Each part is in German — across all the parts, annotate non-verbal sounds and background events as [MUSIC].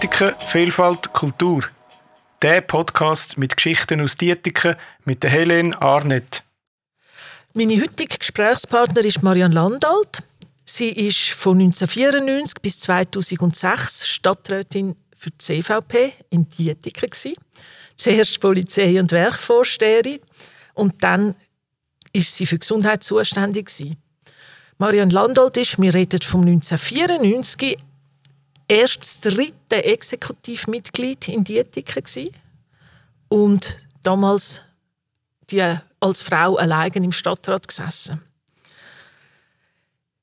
Dietiken, Vielfalt, Kultur. Der Podcast mit Geschichten aus Dietiken mit der Helene Arnett. Meine heutige Gesprächspartnerin ist Marianne Landalt. Sie ist von 1994 bis 2006 Stadträtin für die CVP in Dietiken. Zuerst Polizei- und Werkvorsteherin und dann ist sie für Gesundheit zuständig. Marianne Landolt ist, wir reden vom 1994, erst das dritte Exekutivmitglied in Dietiken und damals die als Frau allein im Stadtrat gesessen.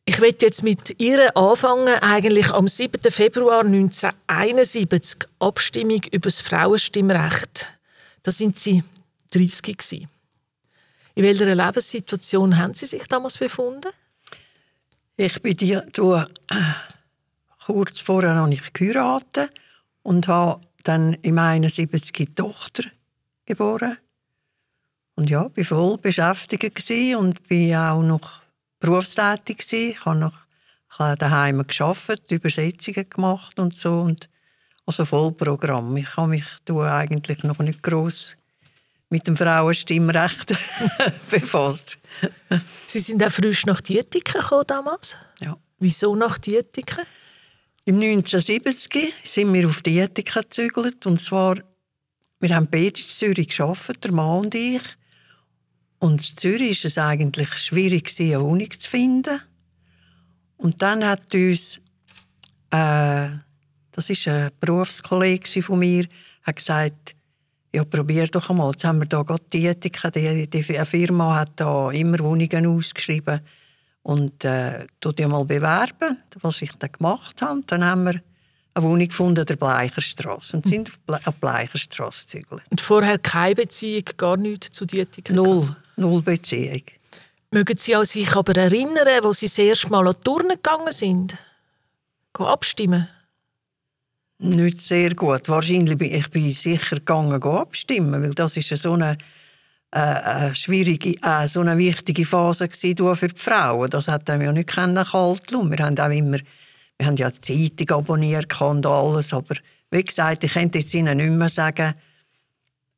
Ich werde jetzt mit ihr anfangen, eigentlich am 7. Februar 1971, Abstimmung über das Frauenstimmrecht. Da sind sie 30 gewesen. In welcher Lebenssituation haben Sie sich damals befunden? Ich bin die, du, äh, kurz vorher noch nicht geheiratet und habe dann im 71 die Tochter geboren. Und ja, war voll beschäftigt und bin auch noch berufstätig. Ich habe noch ich habe daheim geschafft, Übersetzungen gemacht und so und also Vollprogramm. Ich habe mich eigentlich noch nicht groß mit dem Frauenstimmrecht [LAUGHS] befasst. Sie sind auch frisch nach Dietiken gekommen damals? Ja. Wieso nach Dietiken? Im 1970 sind wir auf Dietiken gezügelt und zwar wir haben beide in Zürich gearbeitet, der Mann und ich. Und in Zürich war es eigentlich schwierig, eine Wohnung zu finden. Und dann hat uns, äh, das ist ein Berufskollege von mir, hat gesagt, ja, probier doch einmal. Jetzt haben wir hier gerade die Ethik, die, die Firma hat da immer Wohnungen ausgeschrieben. Und äh, dich mal bewerben, was ich dann gemacht habe. Dann haben wir eine Wohnung gefunden der Bleicherstraße und sind auf die Bleicherstraße gezügelt. Und vorher keine Beziehung, gar nichts zu Dietiken? Null, null Beziehung. Mögen Sie sich aber erinnern, wo Sie das erste Mal an die Turnen gegangen sind? Gehen abstimmen? Nicht sehr gut. Wahrscheinlich bin ich bin sicher gegangen abstimmen, weil das ist so eine, eine schwierige, äh, so eine wichtige Phase für die Frauen. Das hat ja nicht kalt lassen. Wir haben auch immer, wir haben ja die Zeitung abonniert und alles, aber wie gesagt, ich könnte jetzt Ihnen nicht mehr sagen,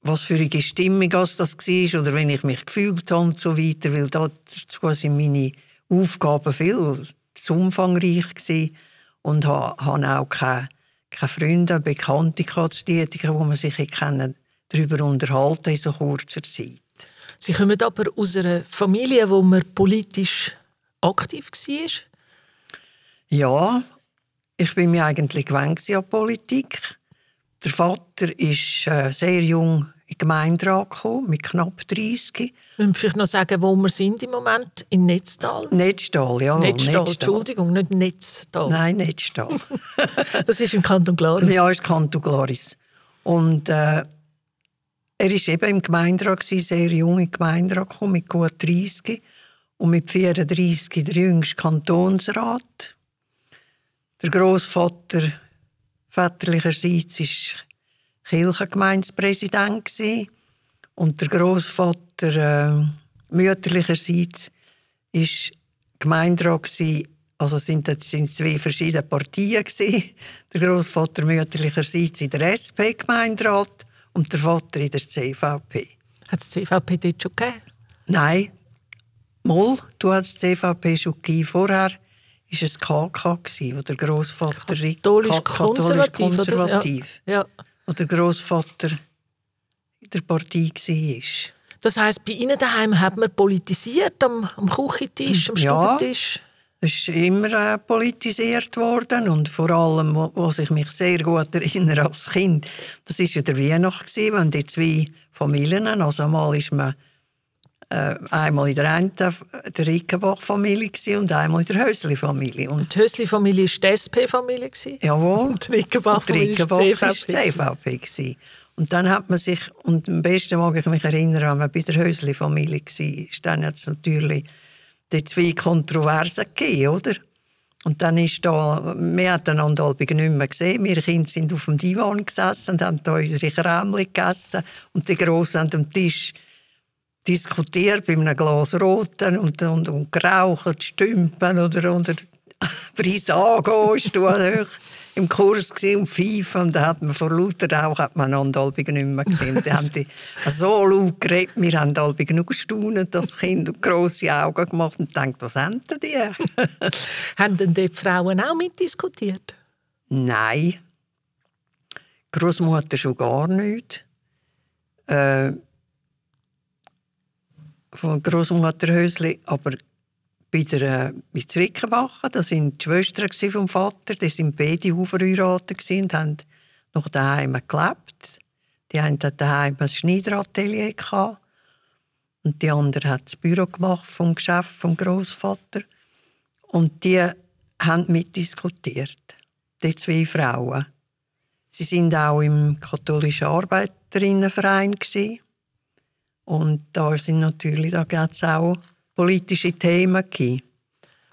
was für eine Stimmung das war oder wenn ich mich gefühlt habe und so weiter, weil dazu sind meine Aufgaben viel zu umfangreich gewesen und habe auch keine keine Freunde, Bekannte die man sich darüber unterhalten in so kurzer Zeit. Sie kommen aber aus einer Familie, wo man politisch aktiv war? Ja, ich bin mir eigentlich gewöhnt an Politik. Der Vater ist äh, sehr jung in den Gemeinderat gekommen, mit knapp 30. Müssen vielleicht noch sagen, wo wir sind im Moment? In Netztal? Netztal, ja. Netztal. Entschuldigung, nicht Netztal. Nein, Netztal. [LAUGHS] das ist im Kanton Glaris? Ja, ist Kanton Glaris. Und äh, er war eben im Gemeinderat, sehr jung im Gemeinderat mit gut 30. Und mit 34 der jüngste Kantonsrat. Der Großvater väterlicherseits war Kirchengemeindepräsident und der Großvater äh, mütterlicherseits ist Gemeinderat. Also sind das sind zwei verschiedene Partien. Der Großvater mütterlicherseits in der SP Gemeinderat und der Vater in der CVP. Hat es CVP dort schon gegeben? Nein, Moll, du hast CVP schon gegeben. Vorher war es KK, wo der Großvater katholisch konservativ, konservativ. Ja. ja wo der Großvater in der Partei war. Das heisst, bei Ihnen daheim hat man politisiert am, am Küchentisch, am ja, Stubentisch? Es ist immer äh, politisiert worden und vor allem, was ich mich sehr gut erinnere als Kind, das war ja der Weihnacht, wenn die zwei Familien, also einmal ist man äh, einmal in der einen der Rickenbach-Familie und einmal in der Hösli-Familie. Und die Hösli-Familie war die SP-Familie? Jawohl. Und die Rickenbach-Familie war die CVP. Und dann hat man sich, und am besten mag ich mich erinnern, wenn man bei der Hösli-Familie war, dann hat es natürlich die zwei Kontroversen gegeben, oder? Und dann ist da, wir haben einander halbig nicht mehr gesehen. Wir Kinder sind auf dem Divan gesessen und haben da unsere Krämchen gegessen. Und die Grossen an dem Tisch diskutiert bei einem Glas Roten und, und, und geraucht, stümpen oder unter Brisango [LAUGHS] ist du. Im Kurs und pfeifen und da hat man vor lauter Rauch hat man Andalbigen nicht mehr gesehen. Die haben die [LAUGHS] so laut geredet, wir haben Andalbigen nur gestaunt, das Kind und grosse Augen gemacht und gedacht, was haben denn die? [LAUGHS] haben denn die Frauen auch mitdiskutiert? Nein. Großmutter schon gar nicht. Äh, von Großmutter Hösli, aber bei der äh, bei Zrickenbachen, das waren die Schwestern vom Vater, die sind beide verheiratet und haben noch daheim gelebt. Die hatten daheim ein Schneideratelier und die andere hat das Büro gemacht vom Geschäft vom Großvater und die haben mitdiskutiert. Die zwei Frauen. Sie sind auch im katholischen Arbeiterinnenverein gewesen. und da sind natürlich da auch politische Themen gegeben.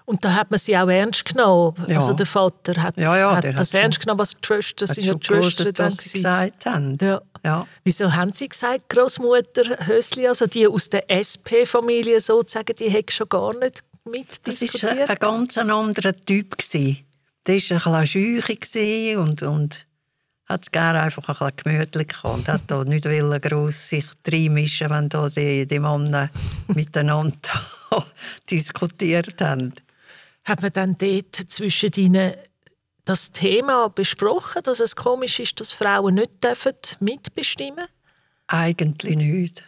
Und da hat man sie auch ernst genommen. Ja. Also der Vater hat, Ja, ja, hat das hat ernst genommen, was die Schwestern, seine Schwestern dann was sie gesagt haben. Ja. Ja. Wieso haben Sie gesagt, Großmutter Hösli, also die aus der SP-Familie sozusagen, die hätte schon gar nicht Das war mitdiskutiert? ein ganz anderer Typ. gewesen. Der war ein bisschen und, und hat es gerne einfach ein bisschen gemütlich gehabt. Und hat da nicht gross sich reinmischen, wenn da die, die Männer [LAUGHS] miteinander [LAUGHS] diskutiert haben. Hat man dann dort zwischen ihnen das Thema besprochen, dass es komisch ist, dass Frauen nicht dürfen mitbestimmen Eigentlich nicht.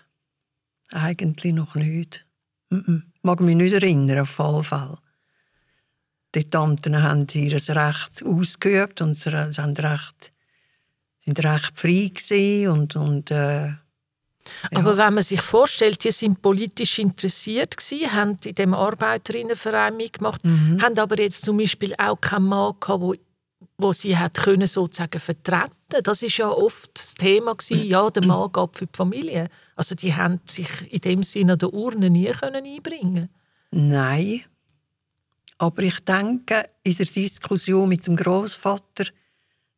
Eigentlich noch nicht. Mhm. Mag mich nicht erinnern, auf jeden Fall. Die Tanten haben ihr Recht ausgeübt und sie haben recht, sind recht frei und, und äh, ja. Aber wenn man sich vorstellt, die sind politisch interessiert gewesen, haben in dem Arbeiterinnenverein mitgemacht, Mhm. haben aber jetzt zum Beispiel auch keinen Mann gehabt, wo, wo sie hat können sozusagen vertreten. Das ist ja oft das Thema gewesen, ja, der Mann geht für die Familie. Also die haben sich in dem Sinne an der Urne nie können einbringen. Nein. Aber ich denke, in der Diskussion mit dem Großvater,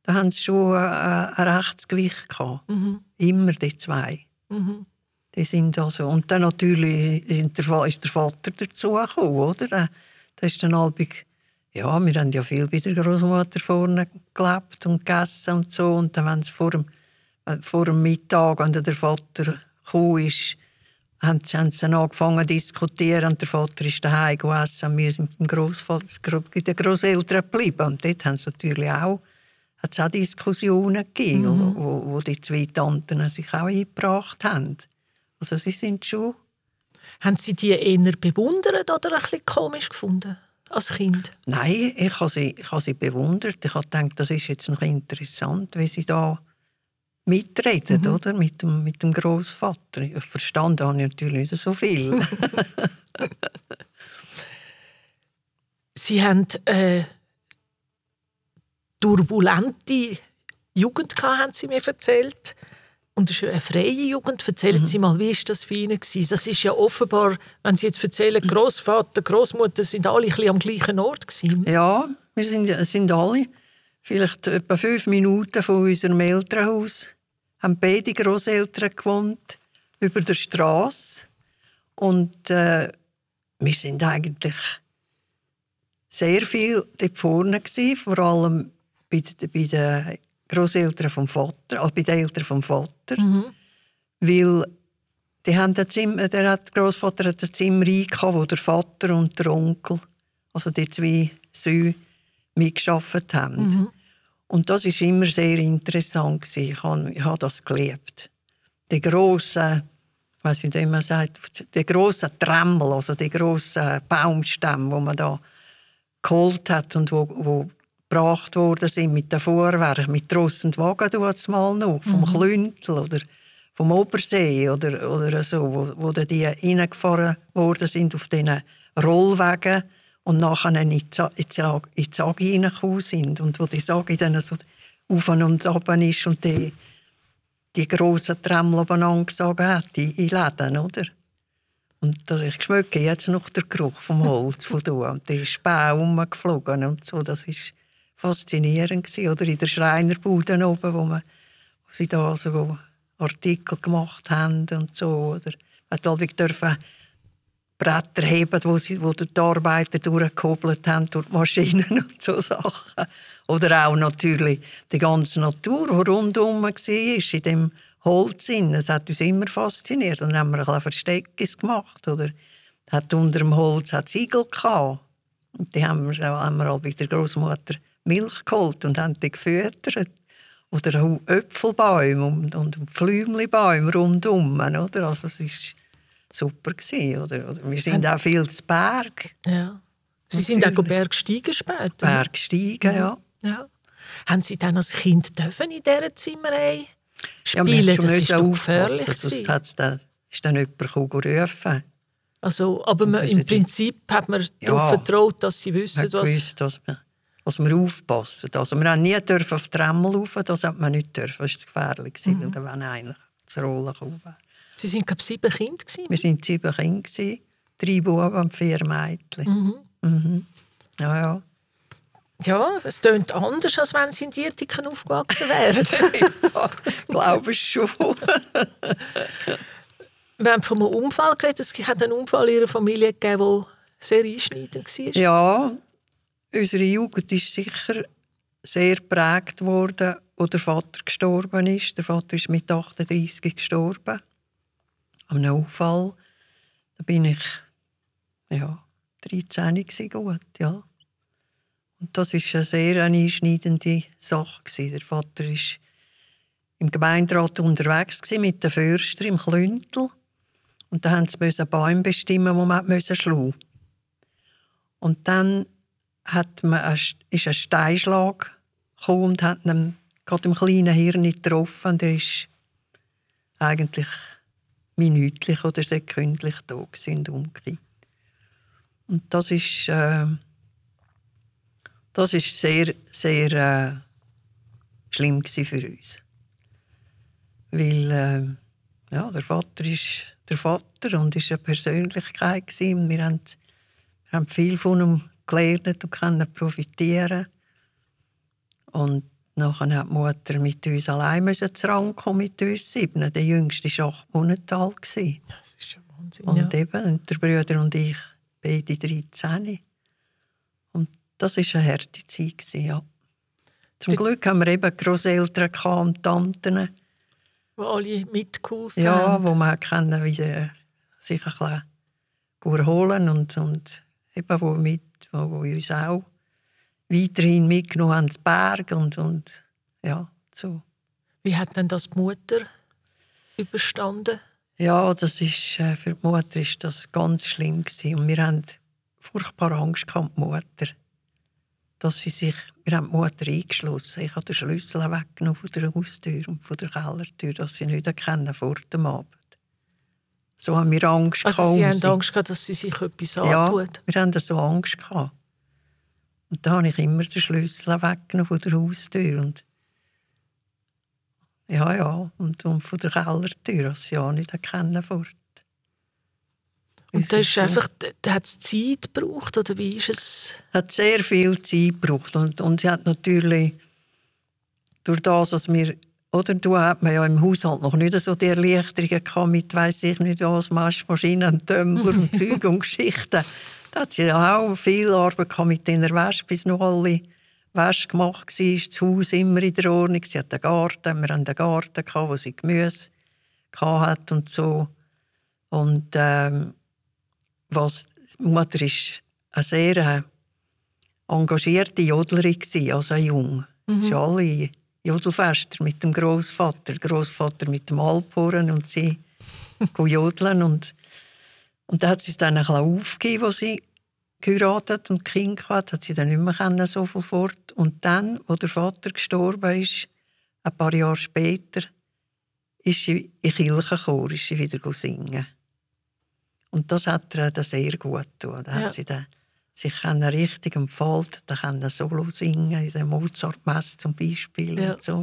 da haben sie schon äh, ein Rechtsgewicht gehabt. Mhm. Immer die zwei. Mhm. Die sind also, und dann natürlich sind der, ist der Vater dazugekommen, oder? Da, da ist dann halbig, ja, wir haben ja viel bei der Großmutter vorne gelebt und gegessen und so. Und dann, wenn es vor dem, äh, vor dem Mittag, wenn der Vater gekommen ist, haben sie, haben sie dann angefangen zu diskutieren und der Vater ist daheim gegessen und wir sind mit dem Großvater, bei den Großeltern geblieben. Und dort haben sie natürlich auch, hat es auch Diskussionen gegeben, Mhm. wo, wo die zwei Tanten sich auch eingebracht haben. Also sie sind schon... Haben Sie die eher bewundert oder ein bisschen komisch gefunden als Kind? Nein, ich habe sie, ich habe sie bewundert. Ich habe gedacht, das ist jetzt noch interessant, wie sie da mitreden, Mhm. oder? Mit dem, mit dem Großvater. Ich verstanden habe ich natürlich nicht so viel. [LAUGHS] Sie haben äh, turbulente Jugend gehabt, haben Sie mir erzählt. Und es ist eine freie Jugend. Erzählen Mhm. Sie mal, wie ist das für Ihnen gewesen? Das ist ja offenbar, wenn Sie jetzt erzählen, Großvater, Großmutter sind alle ein bisschen am gleichen Ort gewesen. ja, wir sind, sind alle vielleicht etwa fünf Minuten von unserem Elternhaus. Haben beide Großeltern gewohnt, über der Straße. Und äh, wir sind eigentlich sehr viel dort vorne gewesen, vor allem bei, den- bei den Großeltern vom Vater, also bei den Eltern vom Vater, Mhm. weil die haben ein Zimmer, der hat, der Großvater hat ein Zimmer eingehabt, wo der Vater und der Onkel, also die zwei Söhne, mitgearbeitet haben. Mhm. Und das ist immer sehr interessant gewesen. Ich habe, ich habe das geliebt. Die grossen, ich weiß nicht, wie man sagt, die grossen Tremmel, also die grossen Baumstämme, wo man da geholt hat und wo, wo gebracht worden sind mit den Vorwerken, mit Tross und Wagen mal noch, vom Klüntel oder vom Obersee oder, oder so, wo, wo dann die reingefahren worden sind auf diesen Rollwegen und nachher in die in die in Sage reingekommen sind und wo die Sage dann so auf und ab ist und die, die grossen Tremmel abeinander gesogen hat, in, in Läden, oder? Und das, ich schmecke jetzt noch den Geruch vom Holz [LAUGHS] von da und die Späne rumgeflogen und so, das ist faszinierend gewesen. Oder in der Schreinerbude oben, wo, man, wo sie da so Artikel gemacht haben und so, oder man dürfen Bretter heben, wo, sie, wo die Arbeiter durchgehobelt haben durch die Maschinen [LAUGHS] und so Sachen. Oder auch natürlich die ganze Natur, die rundum war, in dem Holz. Das hat uns immer fasziniert. Dann haben wir ein Versteckis gemacht. Oder hat unter dem Holz hat Igel gehabt. Und die haben wir, haben wir auch bei der Großmutter Milch geholt und haben die gefüttert. Oder auch Äpfelbäume und, und Pflümlibäume rundum. Oder? Also es war super. Gewesen, oder? oder wir sind auch viel zu Berg. Ja. Sie Natürlich. sind auch Bergsteigen später? Bergsteigen, ja. ja. Haben Sie dann als Kind dürfen in dieser Zimmerei spielen? Ja, wir das ist gefährlich. Sonst hat's dann, ist dann jemand gerufen. Also, aber man, im Prinzip hat man ja, darauf vertraut, dass sie wissen, was... Gewusst, dass wir, dass wir aufpassen. Also wir haben nie dürfen auf die Tremmel rauf, das hat man nicht dürfen. Das war gefährlich, mhm. dann wäre eigentlich das Rollen gekommen. Sie waren, glaube sieben Kinder? Gewesen, wir waren sieben Kinder. Drei Buben und vier Mädchen. Mhm. Mhm. Ja, ja. Ja, es klingt anders, als wenn sie in Dietiken aufgewachsen wären. [LAUGHS] ja, glaube ich schon. Wir haben von einem Unfall geredet. Es hat einen Unfall in ihrer Familie gegeben, der sehr einschneidend war. Ja, unsere Jugend ist sicher sehr geprägt worden, als der Vater gestorben ist. Der Vater ist mit 38 gestorben. Einem Unfall. Da bin ich ja, 13 gewesen, gut, ja. Und das ist eine sehr einschneidende Sache. Der Vater war im Gemeinderat unterwegs mit den Förster im Klüntel. Und da mussten sie Bäume bestimmen, die man schlagen Und dann hat man ein, ist ein Steinschlag gekommen und hat ihn gerade im kleinen Hirn getroffen. Und er ist eigentlich minütlich oder sekündlich da sind umgekehrt. Und das ist, äh, das ist sehr, sehr äh, schlimm für uns. Weil äh, ja, der Vater ist der Vater und ist eine Persönlichkeit. Wir haben, wir haben viel von ihm gelernt und können profitieren. Und nachher hat die Mutter mit uns allein müssen kommen, mit uns sieben. Der jüngste war acht Monate alt. Das ist ja Wahnsinn. Und ja. eben, der Bruder und ich, beide 13. Und das war eine harte Zeit. Ja. Zum Glück haben wir eben Großeltern und Tanten, wo alle mitgeholfen ja, haben. Ja, wo man können wieder sich ein bisschen erholen und, und eben wo, mit, wo uns auch weiterhin mitgenommen haben, zu Berg und, und ja, so. Wie hat denn das die Mutter überstanden? Ja, das ist, äh, für die Mutter ist das ganz schlimm gewesen. und wir haben furchtbar Angst gehabt, die Mutter, dass sie sich wir haben die Mutter eingeschlossen. Ich habe den Schlüssel weggenommen von der Haustür und von der Kellertür, dass sie nicht erkennen vor dem Abend. So haben wir Angst also gehabt. Sie haben Angst gehabt, dass sie sich etwas ja, antut? wir haben so Angst gehabt. Und da habe ich immer den Schlüssel weggenommen von der Haustür. Und ja, ja, und, und von der Kellertür, dass sie auch nicht erkennen fort. Und das ist einfach, da hat es Zeit gebraucht, oder wie ist es? Hat sehr viel Zeit gebraucht und, und sie hat natürlich durch das, dass wir oder du hat man ja im Haushalt noch nicht so die Erleichterungen gehabt mit, weiss ich nicht was, Maschmaschinen, Tumbler und [LAUGHS] Zeug und Geschichten. Da hat sie ja auch viel Arbeit gehabt mit den Wäsche, bis noch alle Wäsche gemacht war. Das Haus immer in der Ordnung. Sie hat einen Garten, wir hatten einen Garten, gehabt, wo sie Gemüse hatte und so. Und ähm, was, die Mutter war eine sehr äh, engagierte Jodlerin, also jung. Mhm. Sie alle Jodelfester mit dem Großvater, Großvater mit dem Alphorn und sie [LAUGHS] jodeln und und da hat sie es dann ein bisschen aufgegeben, als sie geheiratet und Kind hatte, hat sie dann nicht mehr so viel fort. Und dann, als der Vater gestorben ist, ein paar Jahre später, ist sie in Kirchenchor ist sie wieder singen. Und das hat ihr dann sehr gut getan. Da ja. hat sie dann sich richtig entfaltet, da kann Solo singen, in der Mozart-Messe zum Beispiel. Ja. Und, so.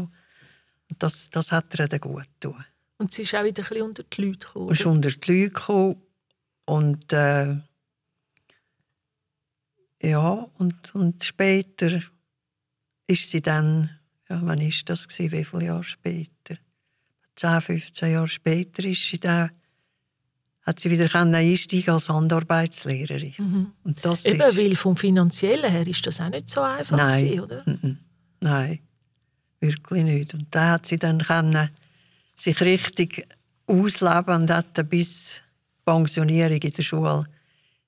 und das, das hat ihr dann gut getan. Und sie ist auch wieder ein bisschen unter die Leute gekommen. Sie ist unter die Leute gekommen. Und äh, ja, und, und später ist sie dann, ja, wann ist das gewesen, wie viele Jahre später? 10, 15 Jahre später ist sie dann hat sie wieder einsteigen als Handarbeitslehrerin. Mhm. Und das Eben, ist, weil vom Finanziellen her ist das auch nicht so einfach Nein. gewesen, oder? Nein, wirklich nicht. Und da hat sie dann können sich richtig ausleben und hat bis Pensionierung in der Schule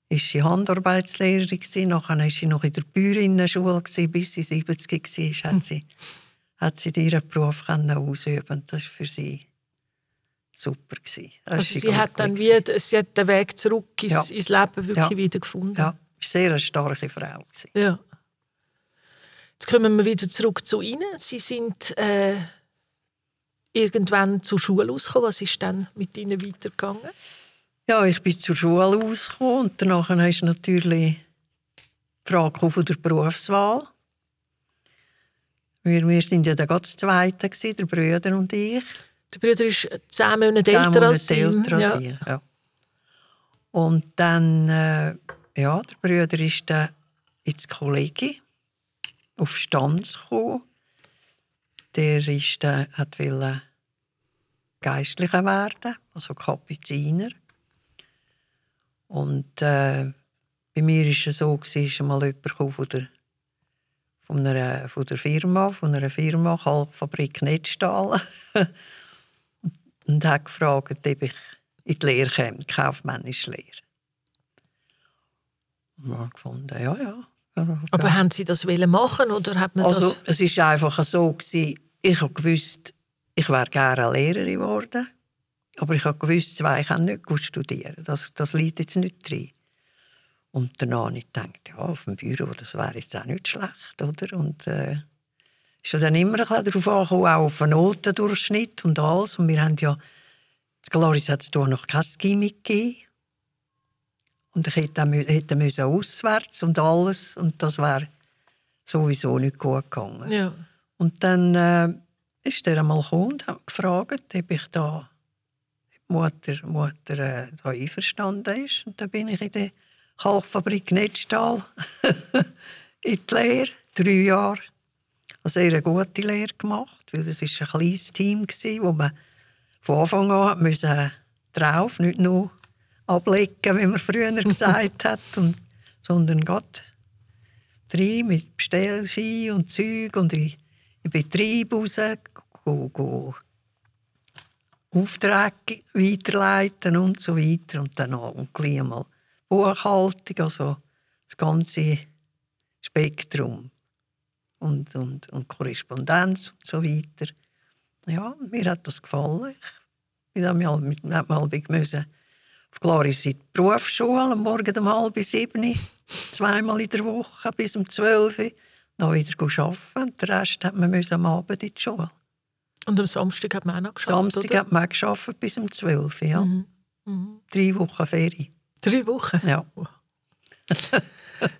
ist sie Handarbeitslehrerin gewesen. Nachher war sie noch in der Bäuerinnenschule gewesen, bis sie 70 war. Hat sie, hat sie ihren Beruf können ausüben. Das war für sie super gewesen. Also sie hat dann wie, sie hat den Weg zurück ins, Ja. ins Leben wirklich Ja. wieder gefunden. Ja, sehr eine starke Frau. Gewesen. Ja. Jetzt kommen wir wieder zurück zu Ihnen. Sie sind äh, irgendwann zur Schule ausgekommen. Was ist dann mit Ihnen weitergegangen? Ja, ich bin zur Schule ausgekommen und danach ist natürlich die Frage von der Berufswahl. Wir, wir sind ja gerade das Zweite, der Brüder und ich. Der Bruder ist zehn Monate älter als Sie. Älter ja. als ich, ja. Und dann, äh, ja, der Brüder ist dann ins Kollegie auf Stanz gekommen. Der ist dann, hat wollte Geistlicher werden, also Kapuziner. Und äh, bei mir war es so, gewesen, ist einmal jemand von der, von, einer, von der Firma, von einer Firma, Kalkfabrik Netzstahl. [LAUGHS] und hat gefragt, ob ich in die Lehre käme, die kaufmännische Lehre. Und wir haben gefunden, ja, ja. Aber ja. haben Sie das wollen machen oder hat man Also, das... es war einfach so, gewesen, ich habe gewusst, ich wäre gerne Lehrerin geworden. Aber ich habe gewusst, zwei können nicht gut studieren. Das, das liegt jetzt nicht drin. Und danach habe ich gedacht, ja, auf dem Büro, das wäre jetzt auch nicht schlecht, oder? Und äh, ist ja dann immer ein darauf angekommen, auch auf den Notendurchschnitt und alles. Und wir haben ja, in Glaris hat es noch kein Gimmick gegeben. Und ich hätte, hätte müssen auswärts und alles. Und das wäre sowieso nicht gut gegangen. Ja. Und dann äh, ist der einmal gekommen und hat gefragt, ob ich da die Mutter, Mutter äh, da einverstanden ist. Und dann bin ich in der Kalkfabrik Netzstahl [LAUGHS] in die Lehre, drei Jahre. Eine sehr gute Lehre gemacht, weil das ist ein kleines Team war, wo man von Anfang an müssen drauf, nicht nur ablegen, wie man früher [LAUGHS] gesagt hat, und, sondern gerade drei mit Bestellski und Zeug und in, in Betrieb raus, go, go Aufträge weiterleiten und so weiter. Und dann auch und gleich mal Buchhaltung, also das ganze Spektrum. Und, und, und Korrespondenz und so weiter. Ja, mir hat das gefallen. Ich bin mal mit mal müssen auf Glaris in die Berufsschule, am Morgen um halb sieben, zweimal in der Woche bis um zwölf. Dann wieder arbeiten. Den Rest hat man müssen am Abend in die Schule. Und am Samstag hat man auch noch geschafft, Samstag oder? hat man gearbeitet bis um 12 ja. Mhm. Mhm. Drei Wochen Ferien. Drei Wochen? Ja. [LAUGHS]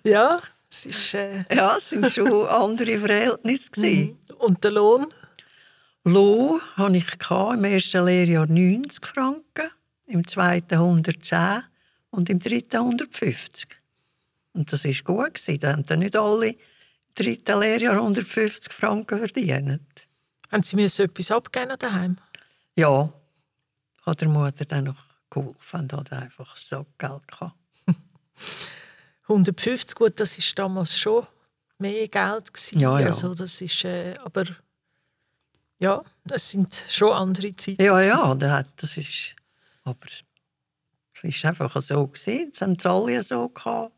Ja, es ist... Äh, ja, es waren schon [LAUGHS] andere Verhältnisse. mhm. Und der Lohn? Lohn hatte ich im ersten Lehrjahr 90 Franken, im zweiten 110 und im dritten 150. Und das war gut. Da haben dann nicht alle im dritten Lehrjahr 150 Franken verdient. Haben Sie müssen etwas abgeben daheim? Ja, hat der Mutter dann noch geholfen und hat einfach so Geld gehabt. [LAUGHS] 150, gut, das ist damals schon mehr Geld gewesen. Ja, ja. Also das ist, äh, aber ja, es sind schon andere Zeiten. Ja, ja, das ist, aber es ist einfach so gewesen, alle so gehabt.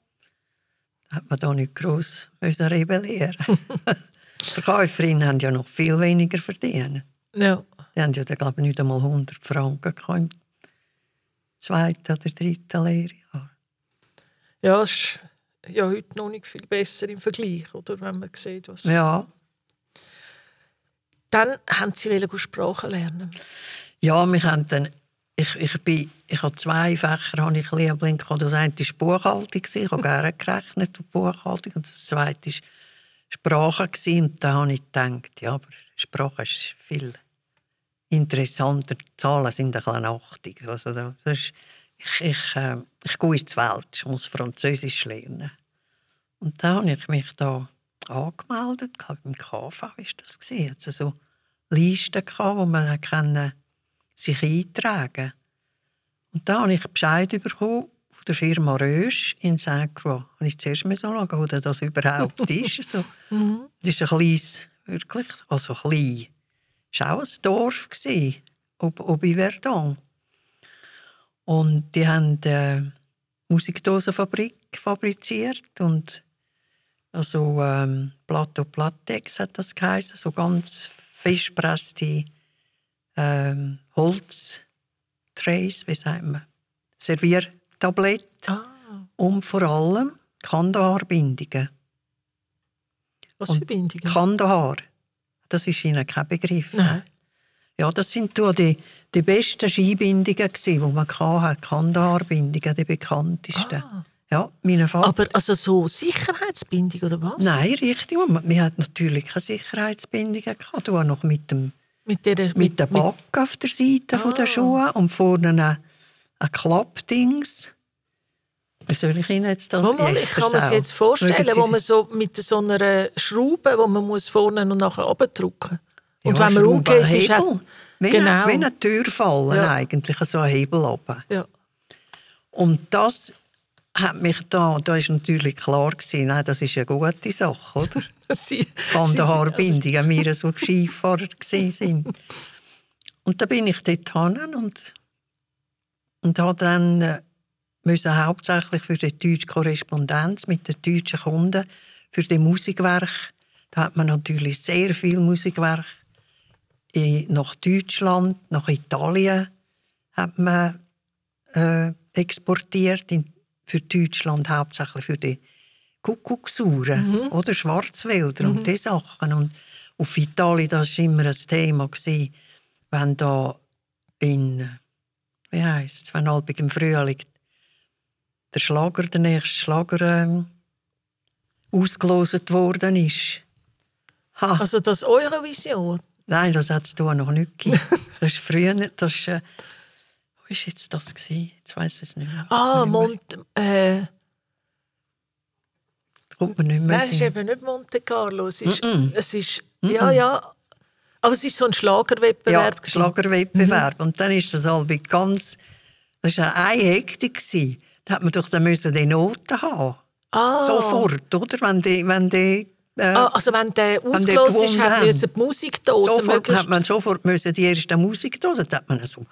Da hat man da nicht gross müssen rebellieren. [LAUGHS] Die Verkäuferinnen haben ja noch viel weniger verdient. Ja. Die haben ja, glaube ich, nicht einmal 100 Franken gehabt im zweiten oder dritten Lehrjahr. Ja, es ist ja heute noch nicht viel besser im Vergleich, oder, wenn man sieht, was... Ja, Dann haben Sie Sprachen lernen. ja wir haben dann, ich, ich, bin, ich habe zwei Fächer habe ich Liebling gehabt. Das eine war Buchhaltung, ich habe [LAUGHS] gerne gerechnet und Buchhaltung. Und das zweite war Sprache. Und da habe ich gedacht, ja, aber Sprache ist viel interessanter. Die Zahlen sind ein bisschen achtig. Also da- das ist, ich, ich, äh, ich gehe in die Welt, ich muss Französisch lernen. Und da habe ich mich da angemeldet, ich glaube im KV war das. gewesen. Es so Listen gehabt, wo man können sich eintragen Und da habe ich Bescheid bekommen von der Firma Rösch in St. Croix. Habe ich zuerst mal schauen, wo das überhaupt ist. So. [LAUGHS] Mhm. Das ist ein kleines, wirklich, also klein. Es war auch ein Dorf, gewesen, ob, ob in Verdun. Und die haben eine Musikdosenfabrik fabriziert und also ähm, Plateau Platex hat das geheißen, so ganz festpresste ähm, Holztrays, wie sagt man, Serviertablett Ah, und vor allem Kandaharbindungen. was für Bindungen? Kandahar, das ist Ihnen kein Begriff. Nein. Ja, das sind die, die besten Skibindungen, die man hatte. Kandaharbindungen, die bekanntesten. Ah. Ja, meine Vater. Aber also so Sicherheitsbindung oder was? Nein, richtig. Wir hatten natürlich keine Sicherheitsbindungen. Gehabt. Du noch mit, dem, Mit, der, mit, der Backe auf der Seite von Ah. der Schuhe und vorne ein, ein Klappdings. Wie soll ich Ihnen jetzt das Mal, ich kann mir das jetzt vorstellen, wo man so mit so einer Schraube, wo man muss vorne und nachher runterdrücken Und Ja, wenn man umgeht, ist Hebel. Wie, Genau. eine, wie eine Tür fallen Ja. eigentlich, so ein Hebel runter. ja. Und das hat mich da, da ist natürlich klar gewesen, nein, das ist eine gute Sache, oder? [LAUGHS] Sie, Von der Haarbindung, wir so Skifahrer gewesen sind. Und da bin ich dort hin und, und habe dann äh, müssen hauptsächlich für die deutsche Korrespondenz mit den deutschen Kunden, für die Musikwerk, da hat man natürlich sehr viel Musikwerk in, nach Deutschland, nach Italien hat man äh, exportiert, in, für Deutschland hauptsächlich für die Kuckucksuhren Mhm. oder Schwarzwälder Mhm. und diese Sachen. Und auf Italien das war immer ein Thema, gewesen, wenn da in, wie heisst es, wenn halbig im Frühling der Schlager, der nächste Schlager ähm, ausgelost worden ist. Ha, Also das Eurovision. Nein, das hat es noch nicht gegeben. [LAUGHS] das ist früher, das ist, äh, wo war jetzt das? Gewesen? Jetzt weiss ich es nicht mehr. Ah, Mont, äh, Kommt mir nicht mehr nein, es ist eben nicht Monte Carlo. Es ist, Mm-mm. es ist ja, ja. Aber es ist so ein Ja, Schlagerwettbewerb. gewesen. Schlagerwettbewerb. Und dann ist das halbig ganz, das war eine Hektik. Da hat man doch dann müssen die Noten haben. ah. Sofort, oder? Wenn die, wenn die, äh, Ah, also wenn der die ausgelost ist, hat müssen die Musikdose sofort möglichst... hat man sofort müssen die erste Musikdose, da hat man so ein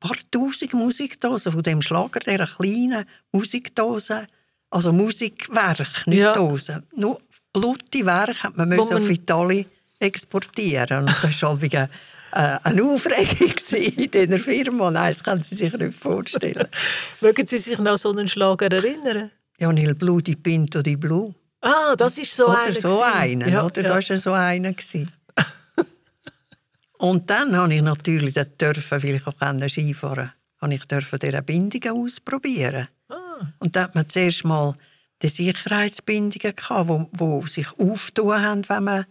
paar tausend Musikdosen von dem Schlager, dieser kleinen Musikdose, also Musikwerk, nicht Ja. Dosen. Nur blutige Werk hat man man- auf Italien exportieren. Und das war halt wie eine, äh, eine Aufregung in dieser Firma. Nein, das können Sie sich nicht vorstellen. [LAUGHS] Mögen Sie sich noch an so einen Schlager erinnern? Ja, und il blu di pinto di blu. Ah, das ist so oder einer. so einen, Ja, oder? ja. Das war so einer. Und dann habe ich natürlich dort dürfen, weil ich auch Skifahren habe ich dürfen diese Bindungen ausprobieren. Ah, Und da hat man zuerst mal die Sicherheitsbindungen gehabt, wo, wo sich auftun haben, wenn man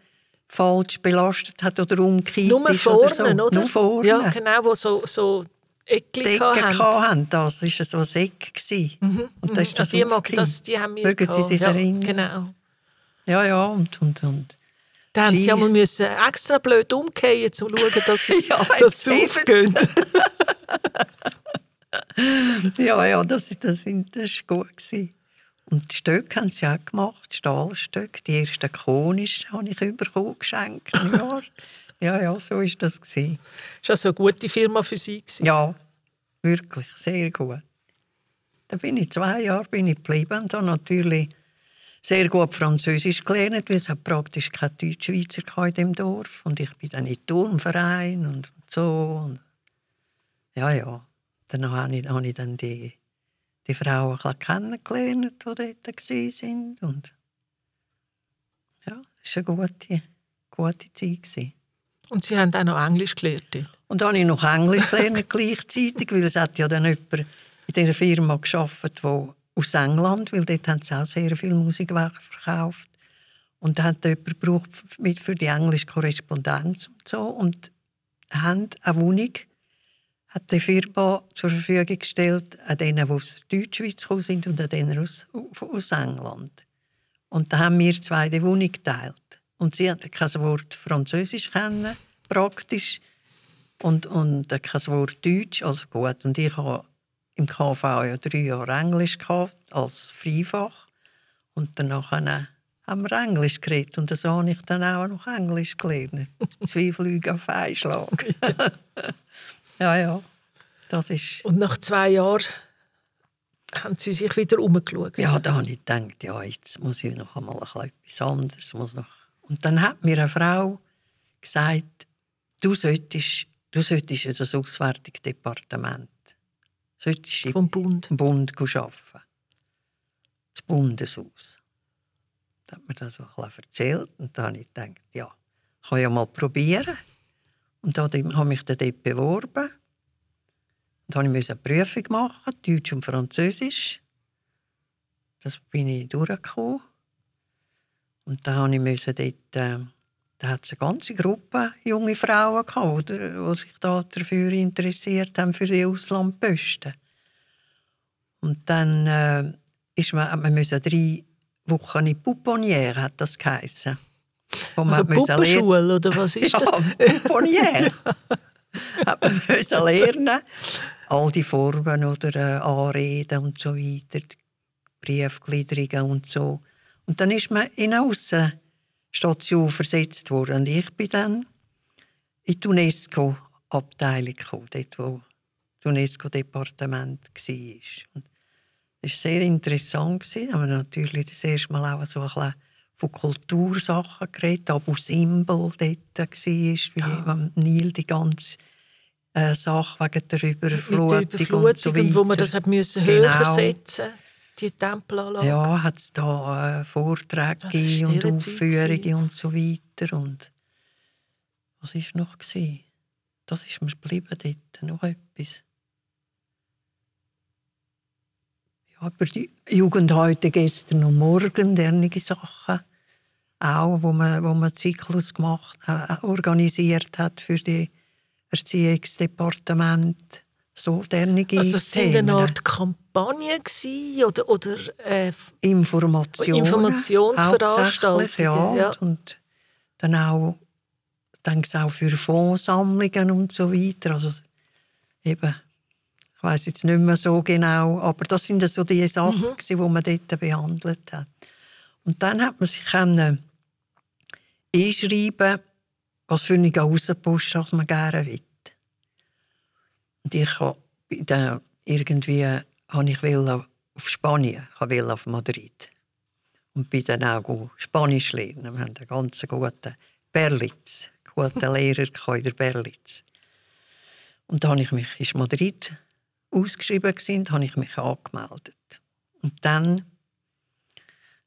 falsch belastet hat oder umgekehrt nur ist vorne, oder so. oder? Nur vorne. Ja, genau, wo so, so Eckli Decken haben. haben. Das war so ein gewesen. Mhm. Und da ist mhm. das die, mag, das, die haben wir Mögen Sie sich ja, erinnern? Genau. Ja, ja, und, und, und. Da haben sie einmal müssen extra blöd umkehren, um zu schauen, dass [LAUGHS] es, Ja, dass es aufgeht. [LAUGHS] Ja, ja, das, das, das war gut. Gewesen. Und die Stöcke haben sie auch gemacht, Stahlstöcke. Die ersten konisch habe ich bekommen, geschenkt. [LAUGHS] ja, ja, so war das. Gewesen. Das war also eine gute Firma für sie. gewesen. Ja, wirklich, sehr gut. Da bin ich zwei Jahre bin ich geblieben und habe natürlich sehr gut Französisch gelernt, weil es hat praktisch keine Deutschschweizer in dem Dorf. Und ich bin dann in den Turnverein und so. Und ja, ja. Dann habe ich, habe ich dann die, die Frauen kennengelernt, die dort waren. Und ja, das war eine gute, gute Zeit. Gewesen. Und sie haben auch noch Englisch gelernt. Und dann habe ich noch Englisch gelernt [LAUGHS] gleichzeitig, weil es hat ja dann jemand in dieser Firma geschafft, wo aus England, weil dort haben sie auch sehr viel Musikwerke verkauft. Und da hat jemand gebraucht mit für die englische Korrespondenz und so und haben eine Wohnung hat die Firma zur Verfügung gestellt an denen, die aus Deutschschweiz gekommen sind und an denen aus, aus England. Und da haben wir zwei die Wohnung geteilt. Und sie hatten kein Wort Französisch kennen, praktisch und, und kein Wort Deutsch, also gut. Und ich habe im KV ja drei Jahre Englisch gehabt, als Freifach. Und danach haben wir Englisch geredet. Und so habe ich dann auch noch Englisch gelernt. [LAUGHS] Zwei Flüge auf einen Schlag. [LAUGHS] ja, ja. Das ist... Und nach zwei Jahren haben Sie sich wieder umgeschaut? Ja, da habe ich gedacht, ja, jetzt muss ich noch einmal etwas anderes. Muss noch... Und dann hat mir eine Frau gesagt, du solltest, du solltest in das Auswärtige Departement. Solltest Vom Bund? Bund arbeiten. Das Bundeshaus. Da hat mir das so ein erzählt und da habe ich gedacht, ja, ich kann ja mal probieren. Und da habe ich mich dann dort beworben. Und dann musste ich eine Prüfung machen, Deutsch und Französisch. Das bin ich durchgekommen. Und dann musste ich dort, äh, da hat es eine ganze Gruppe junge Frauen gehabt, die sich da dafür interessiert haben, für die Auslandposten. Und dann äh, ist man, man musste drei Wochen in Pouponnière, hat das geheißen. Also Puppenschule, oder was ist [LAUGHS] das? Ja, Pouponnière. [LAUGHS] hat man müssen lernen all die Formen oder äh, Anreden und so weiter, Briefgliederungen und so. Und dann ist man in eine Aussenstation versetzt worden. Und ich bin dann in die UNESCO-Abteilung gekommen, dort wo das UNESCO-Departement war. Und das war sehr interessant. Da haben wir natürlich das erste Mal auch so ein bisschen von Kultursachen geredet. Abu Simbel dort war, wie ja. am Nil die ganze äh, Sache wegen der Überflutung, der Überflutung und so weiter. wo man das hat müssen genau. höher setzen die Tempelanlage. Ja, hat es da äh, Vorträge und Aufführungen und so weiter. Und was war noch? Gewesen? Das ist mir geblieben dort, noch etwas. Ja, aber die Jugend heute, gestern und morgen, dernige Sachen auch, wo man, wo man Zyklus gemacht, äh, organisiert hat für die Erziehungsdepartement so dernige Also das Themen. eine Art Kampagne oder, oder äh, Informationen, Informationsveranstaltungen. Ja, ja. Und dann auch, denke ich auch für Fondsammlungen und so weiter. Also eben, ich weiß jetzt nicht mehr so genau, aber das sind so die Sachen, mhm. die man dort behandelt hat. Und dann hat man sich können einschreiben was für eine Außenpost als man gerne will. Und ich dann irgendwie habe ich auf Spanien, ich will auf Madrid. Und bin dann auch Spanisch lernen. Wir haben einen ganz guten Berlitz, guten [LAUGHS] Lehrer in der Berlitz. Und da habe ich mich in Madrid ausgeschrieben gewesen, habe ich mich angemeldet. Und dann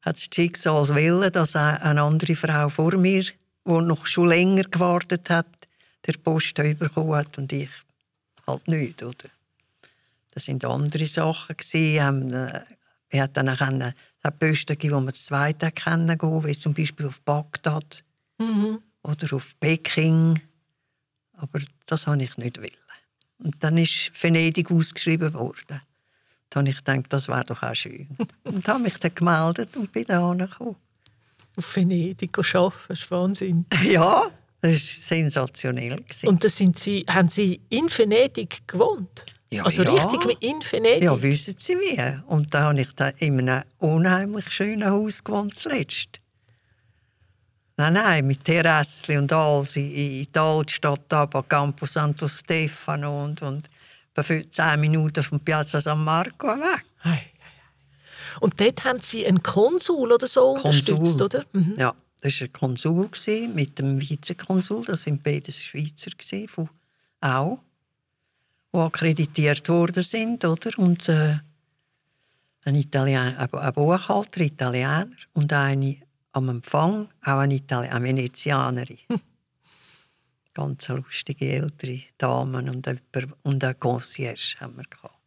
hat das Schicksal wollen, dass eine andere Frau vor mir wo noch schon länger gewartet hat, der Post bekommen hat und ich halt nicht, oder? Das sind andere Sachen gewesen. Ähm, er hat dann auch eine, Posten gegeben, wo man das zweite kennenlernen wie zum Beispiel auf Bagdad mhm. oder auf Peking. Aber das habe ich nicht wollen. Und dann ist Venedig ausgeschrieben worden. Da habe ich gedacht, das wäre doch auch schön. [LAUGHS] und habe mich dann gemeldet und bin da gekommen auf Venedig arbeiten. Das ist Wahnsinn. Ja, das war sensationell. Und das sind Sie, haben Sie in Venedig gewohnt? Ja, also ja. richtig in Venedig? Ja, wissen Sie wie. Und da habe ich da in einem unheimlich schönen Haus gewohnt zuletzt. Nein, nein, mit Terrasse und alles in, in die Altstadt, aber Campo Santo Stefano und, und für zehn Minuten von Piazza San Marco weg. Hey. Und dort haben Sie einen Konsul oder so Konsul. unterstützt, oder? Mhm. Ja, das war ein Konsul mit dem Vizekonsul. Das waren beides Schweizer, von, auch, die akkreditiert worden sind. Oder? Und äh, ein, Italiener, ein Buchhalter, Italiener, und eine am Empfang, auch eine, Italiener, eine Venezianerin. [LAUGHS] Ganz lustige ältere Damen und, ein, und ein Concierge haben wir gehabt.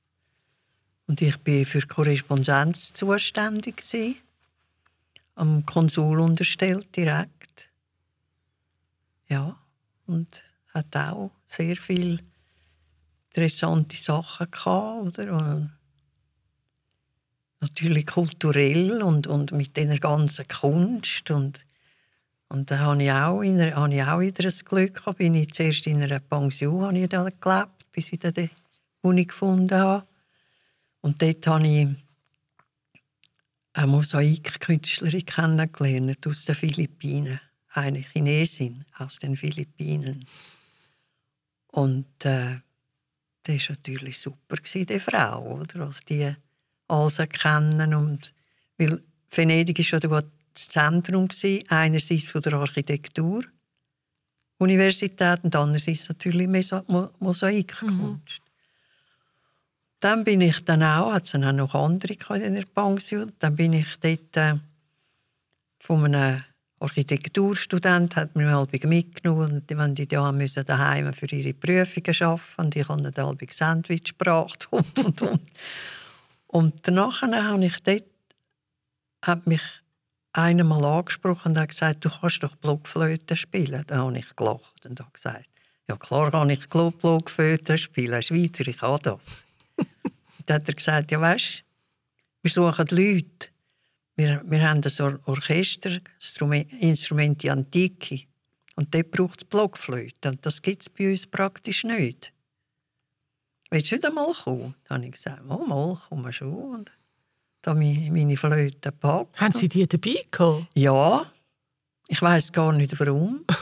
Und ich war für Korrespondenz zuständig. Gewesen, am Konsul unterstellt direkt. Ja, und hat auch sehr viele interessante Sachen gehabt, oder? Und natürlich kulturell und, und mit dieser ganzen Kunst und und da habe ich auch, in habe ich auch wieder das Glück gehabt. Bin ich zuerst in einer Pension habe ich da gelebt, bis ich dann die Uni gefunden habe. Und dort habe ich eine Mosaikkünstlerin kennengelernt aus den Philippinen. Eine Chinesin aus den Philippinen. Und äh, das war natürlich super, die Frau, oder? Also die alles kennen. Und, weil Venedig war ja das Zentrum, einerseits von der Architektur, Universität und andererseits natürlich Mosaikkunst. Mhm. Dann bin ich dann auch, hat es auch noch andere in der Pension, dann bin ich dort äh, von einem Architekturstudent hat mir halbig mitgenommen und wenn die da müssen daheim für ihre Prüfungen arbeiten und ich habe dann halbig Sandwich gebracht [LAUGHS] und und und und danach habe ich dort hat mich einer mal angesprochen und hat gesagt, du kannst doch Blockflöte spielen. Da habe ich gelacht und habe gesagt, ja klar kann ich Blockflöte spielen, Schweizer, ich kann das. Dann hat er gesagt, ja weißt, wir suchen Leute. Wir, wir haben ein Orchester, Instrumente Antike. Und dort braucht es Blockflöte. Und das gibt es bei uns praktisch nicht. Willst du nicht einmal kommen? Dann habe ich gesagt, oh, mal, komm schon. Und da meine, meine Flöte gepackt. Haben Sie die dabei gehabt? Ja. Ich weiß gar nicht, warum. [LAUGHS]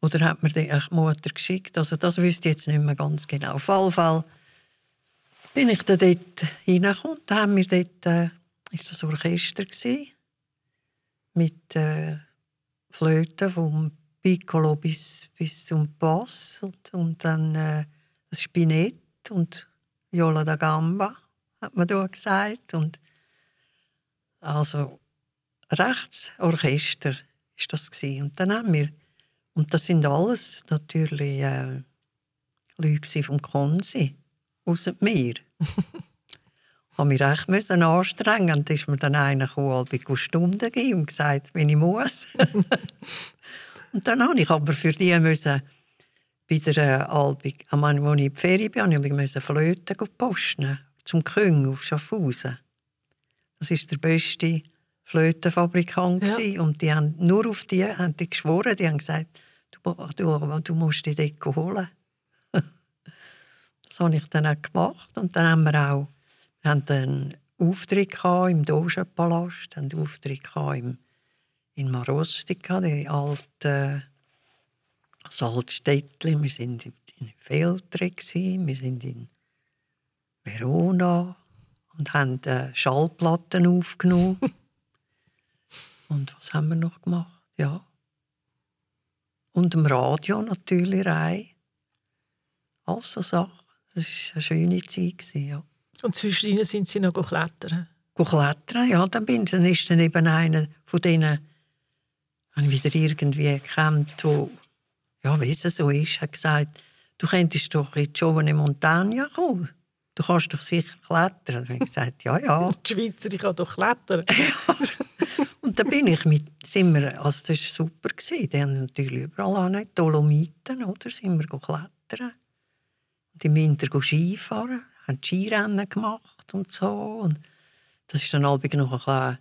Oder hat mir die Mutter geschickt? Also das wüsste ich jetzt nicht mehr ganz genau. Auf jeden Fall bin ich dann dort hineingekommen. Da haben wir dort, äh, ist das Orchester gewesen, mit äh, Flöten vom Piccolo bis, bis zum Bass und, und dann äh, das Spinett und Viola da Gamba, hat man da gesagt. Und also rechts Orchester ist das gewesen. Und dann haben wir und das sind alles natürlich äh, Leute vom Konsi, außer mir. [LAUGHS] ich musste mich recht müssen anstrengen. Und dann ist mir dann einer gekommen, Stunden gegeben und gesagt, wenn ich muss. [LAUGHS] und dann habe ich aber für die müssen bei der äh, Albig, am Anfang, als ich in die Ferien bin, ich musste Flöten posten zum Küng auf Schaffhausen. Das ist der beste Flötenfabrikant ja. und die haben nur auf die haben die geschworen, die haben gesagt, du, du musst die Decke holen. Das habe ich dann auch gemacht. Und dann haben wir auch wir haben einen Auftritt im Dogenpalast, einen Auftritt im, in Marostica, die alte das. Wir sind in Feltre, wir sind in Verona und haben äh, Schallplatten aufgenommen. [LAUGHS] und was haben wir noch gemacht? Ja, und im Radio natürlich rein. Also Sachen. Das war eine schöne Zeit. Ja. Und zwischen sind Sie noch klettern? Klettern, ja. Dann, bin, dann ist dann eben einer von denen, habe wieder irgendwie gekannt, wo, ja, wie es so ist, hat gesagt, du könntest doch in die Giovane Montagna kommen. Du kannst doch sicher klettern. Und ich gesagt, ja, ja. [LAUGHS] Die Schweizer, ich kann doch klettern. [LAUGHS] Und dann bin ich mit, sind wir, also das war super. Gewesen. Die haben natürlich überall auch Dolomiten, oder? Sind wir klettern. Im Winter Skifahren, haben Skirennen gemacht und so. Und das war dann Abend noch ein bisschen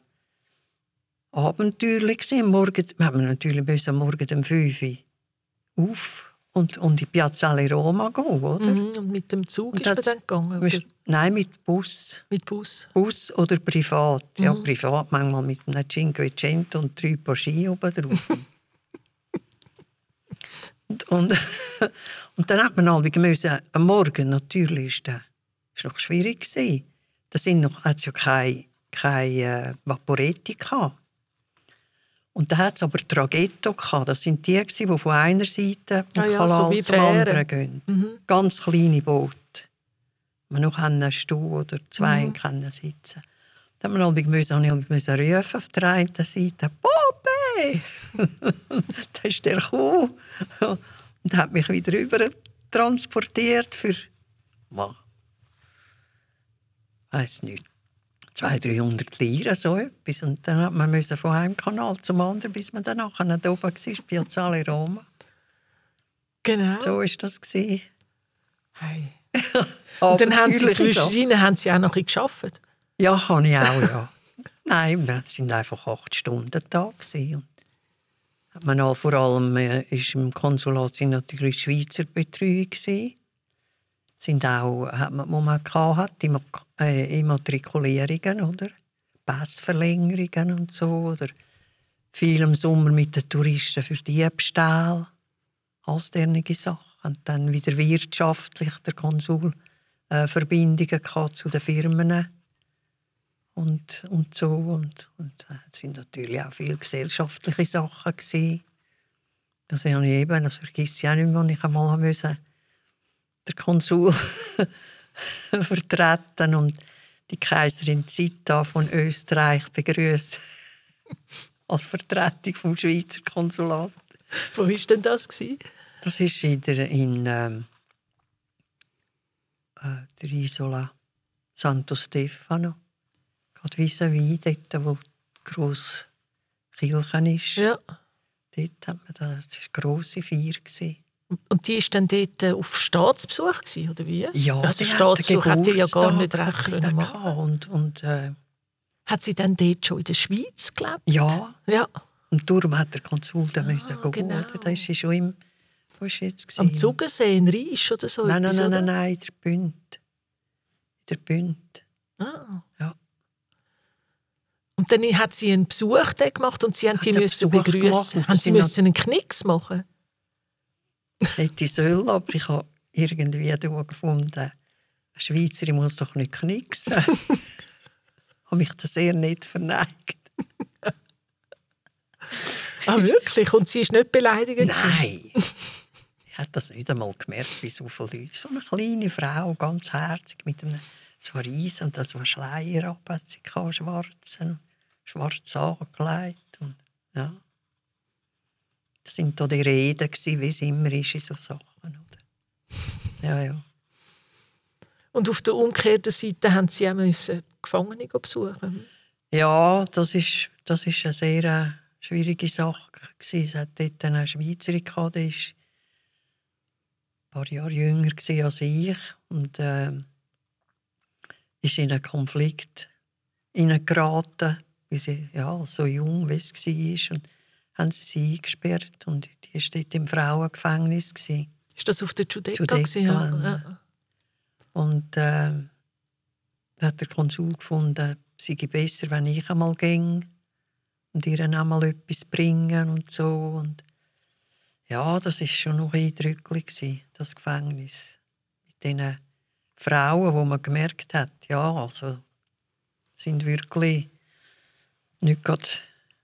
abenteuerlich. Morgen, wir haben natürlich müssen morgen um 5 Uhr auf und, und in Piazzale Roma gehen, oder? Mhm, und mit dem Zug und ist man dann gegangen? Oder? Nein, mit Bus. Mit Bus? Bus oder privat. Mhm. Ja, privat manchmal mit einem Cinquecento und drei Paar Ski oben drauf. [LAUGHS] und, [LAUGHS] und, dann hat man halt müssen, am Morgen natürlich, ist das noch schwierig gewesen. Da sind noch, hat es ja keine, keine äh, Vaporetti gehabt. Und da hat es aber Traghetto gehabt. Das sind die, die von einer Seite ah, ja, so zum Fähren. anderen gehen. Mhm. Ganz kleine Boote. Man noch einen Stuhl oder zwei mhm. können sitzen. Da musste man halt müssen rufen auf der einen Seite «Bobbe!» [LAUGHS] Da ist der gekommen und hat mich wieder rüber transportiert für, ich weiß nicht, 200, 300 Lira, so etwas. Und dann hat man müssen von einem Kanal zum anderen, bis man dann nachher oben war, Piazzale Roma. Genau. So war das. Hey. [LAUGHS] Und dann haben Sie zwischendrin haben Sie auch noch geschafft? Ja, habe ich auch, ja. Nein, es waren einfach acht Stunden Tag. Man auch vor allem äh, ist im Konsulat sind natürlich Schweizer Betreuung. Gewesen. sind auch, hat man, wo man hat, Immo, äh, Immatrikulierungen, oder? Passverlängerungen und so, oder viel im Sommer mit den Touristen für Diebstahl, alles derartige Sachen. Und dann wieder wirtschaftlich der Konsul äh, Verbindungen zu den Firmen und, und so. Und, und äh, es sind natürlich auch viele gesellschaftliche Sachen. Gewesen. Das habe ich eben, das vergesse ich auch nicht mehr, ich einmal musste der Konsul [LAUGHS] vertreten und die Kaiserin Zita von Österreich begrüßen [LAUGHS] als Vertretung vom Schweizer Konsulat. Wo war denn das? Gewesen? Das ist in, der, in ähm, äh, der Isola Santo Stefano. Gerade vis-à-vis, dort, wo die grosse Kirche ist. Ja. Dort hat man da, das war eine grosse Feier. Gewesen. Und die war dann dort äh, auf Staatsbesuch, gewesen, oder wie? Ja, also sie Staatsbesuch hätte ja gar nicht recht hat können sie machen. Und, und, äh, Hat sie dann dort schon in der Schweiz gelebt? ja, Ja, und darum hat der Konsul dann Ah, müssen gehen. genau. Da ist sie schon im... Wo ist jetzt? am? Zugersee in Riesch oder so Nein, nein, etwas, nein, nein, nein, in der Bünd. In der Bünd. Ah. Ja. Und dann hat sie einen Besuch gemacht und sie haben Hat die müssen begrüßen. Haben sie müssen einen Knicks machen? [LAUGHS] Hätte ich sollen, aber ich habe irgendwie gefunden, eine Schweizerin muss doch nicht knicksen. [LAUGHS] habe mich das sehr nicht verneigt. Ah, wirklich? Und sie ist nicht beleidigt? Nein! ich habe das nicht einmal gemerkt, wie so viele Leute. So eine kleine Frau, ganz herzig, mit einem so Reis und so einem Schleier ab, hat sie gehabt, schwarzen, schwarz angelegt. Und, ja. Das sind da die Reden, wie es immer ist in so Sachen. Oder? Ja, ja. Und auf der umgekehrten Seite haben sie auch müssen Gefangene besuchen. Ja, das ist, das ist eine sehr äh, schwierige Sache. Es hat dort eine Schweizerin gehabt, die ist ein paar Jahre jünger als ich und äh, ist in einen Konflikt hineingeraten, wie sie ja, so jung wie sie war. Und haben sie sie eingesperrt und die war dort im Frauengefängnis. Gewesen. Ist das auf der? Giudecca, gewesen? Ja. Und äh, dann hat der Konsul gefunden, es sei besser, wenn ich einmal ging und ihr einmal etwas bringen und so. Und ja, das ist schon noch eindrücklich gewesen, das Gefängnis mit diesen Frauen, wo man gemerkt hat, ja, also sind wirklich nicht gerade,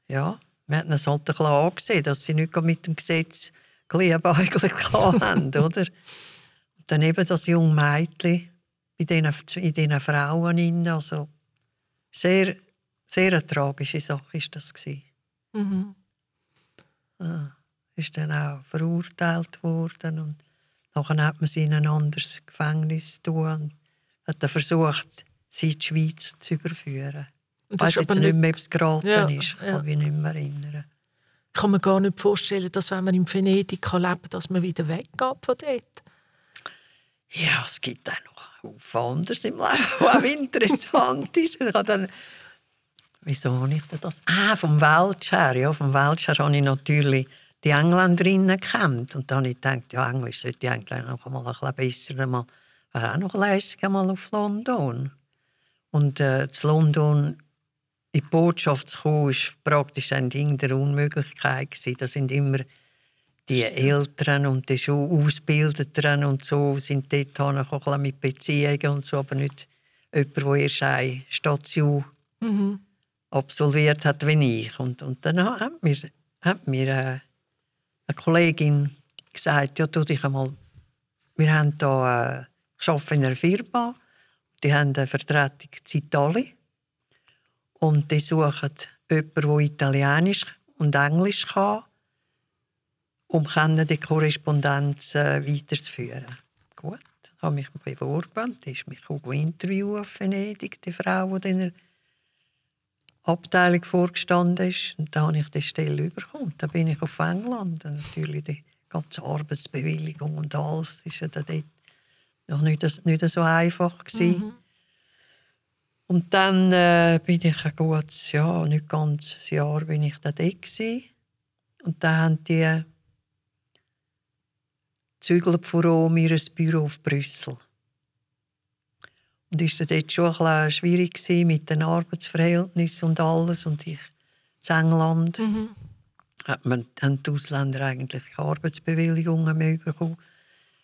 ja, wir hatten es halt ein bisschen angesehen, dass sie nicht mit dem Gesetz Gliebeiglich [LAUGHS] haben, oder? Und dann eben das junge Mädchen bei diesen, in diesen Frauen, innen, also sehr, sehr eine tragische Sache ist das gewesen. Mhm. Ah, ist dann auch verurteilt worden und nachher hat man sie in ein anderes Gefängnis tun und hat dann versucht, sie in die Schweiz zu überführen. Ich weiß jetzt nicht mehr, ob es geraten Ja, ist. Ich ja. kann mich nicht mehr erinnern. ich kann mir gar nicht vorstellen, dass wenn man in Venedig kann leben kann, dass man wieder weggeht von dort. Ja, es gibt auch noch Haufen anderes im Leben, [LAUGHS] was interessant ist. Ich habe dann, wieso habe ich das? Ah, vom Welsch her. Ja, vom Welsch her habe ich natürlich die Engländerinnen gekannt. Und dann habe ich gedacht, ja, Englisch sollte ich eigentlich noch mal ein bisschen besser mal, wäre auch noch lässig mal auf London. Und äh, zu London in die Botschaft zu kommen, war praktisch ein Ding der Unmöglichkeit. Gewesen. Da sind immer die Eltern und die schon Ausbildeten und so sind dort auch mit Beziehungen und so, aber nicht jemand, der erst eine Station Mhm. absolviert hat wie ich. Und, und dann hat mir, hat mir äh, eine Kollegin gesagt, ja, tu dich einmal, wir haben da, äh, ich arbeite in einer Firma, die haben eine Vertretung in Italien und die suchen jemanden, der Italienisch und Englisch kann, um die Korrespondenz äh, weiterzuführen. Gut, ich habe mich beworben, die ist mich auch interviewen auf Venedig, die Frau, die in der Abteilung vorgestanden ist. Und da habe ich die Stelle bekommen. Da bin ich auf England. Und natürlich die ganze Arbeitsbewilligung und alles ist ja dort noch nicht, nicht so einfach gewesen. Mhm. Und dann äh, bin ich ein gutes Jahr, nicht ganz ein Jahr, bin ich da gewesen. Und dann haben die zügelt vor mir ein Büro auf Brüssel. Und ist es dort schon ein bisschen schwierig mit den Arbeitsverhältnissen und alles. Und ich in England Mhm. hat man, haben die Ausländer eigentlich keine Arbeitsbewilligungen mehr bekommen.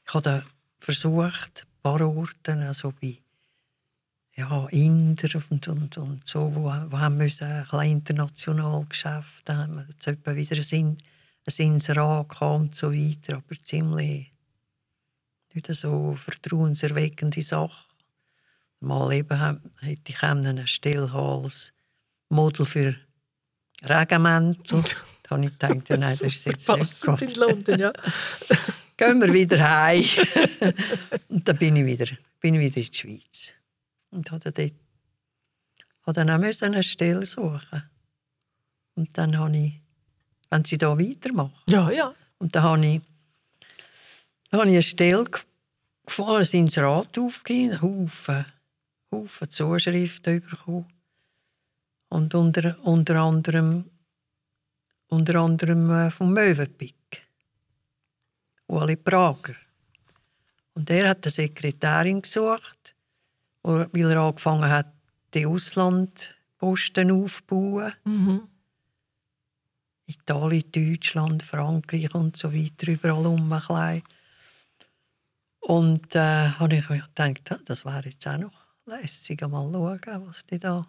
Ich habe versucht, ein paar Orte, also bei ja, Inder und, und, und so, wo, wo haben müssen ein bisschen international Geschäft, da haben wir jetzt etwa wieder ein, In- ein Inserat gehabt und so weiter, aber ziemlich nicht so vertrauenserweckende Sache. Mal eben hätte ich eine Stelle haben als Model für Regenmäntel. [LAUGHS] Da habe ich gedacht, nein, das ist jetzt nicht Passend in gut. London, ja. Gehen wir wieder heim. [LAUGHS] und dann bin ich wieder, bin ich wieder in die Schweiz. Und habe dort habe dann auch müssen eine Stelle suchen. Und dann habe ich, wenn sie da weitermachen, Ja, ja. und dann habe ich, dann habe ich eine Stelle ge- gefunden, ein Inserat aufgegeben, Haufen, Haufen Zuschriften bekommen. Und unter, unter anderem, unter anderem äh, vom Möwenpick, Ueli Prager. Und er hat eine Sekretärin gesucht, weil er angefangen hat, die Auslandposten aufzubauen. Mhm. Italien, Deutschland, Frankreich und so weiter, überall um ein bisschen. Und äh, habe ich mir gedacht, das wäre jetzt auch noch lässig, mal schauen, was die da...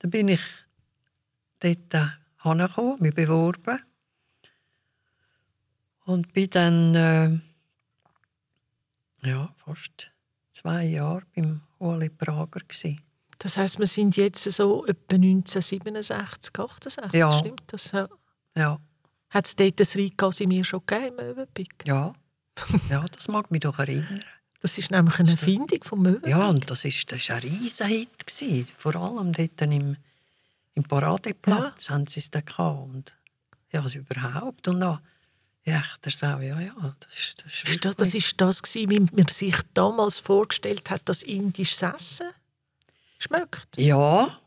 Dann bin ich dort äh, hingekommen, mich beworben. Und bin dann, äh, ja, fast zwei Jahre beim Ueli Prager gewesen. Das heisst, wir sind jetzt so etwa 1967, 68, Ja. stimmt das? Ja. Ja, Hat es dort das Rheingasimir schon gegeben, im Möwenpick? ja, ja, das mag mich doch erinnern. Das ist nämlich eine Erfindung vom Möwenpick. Ja, und das ist, das ist ein Riesenhit. Gewesen. Vor allem dort im, im Paradeplatz haben sie es da gehabt. Und ja, also überhaupt. Und dann, ja, der Sau, ja, ja, das ist, das ist Ist das, das ist das gewesen, wie man sich damals vorgestellt hat, das indisches Essen schmeckt. Ja,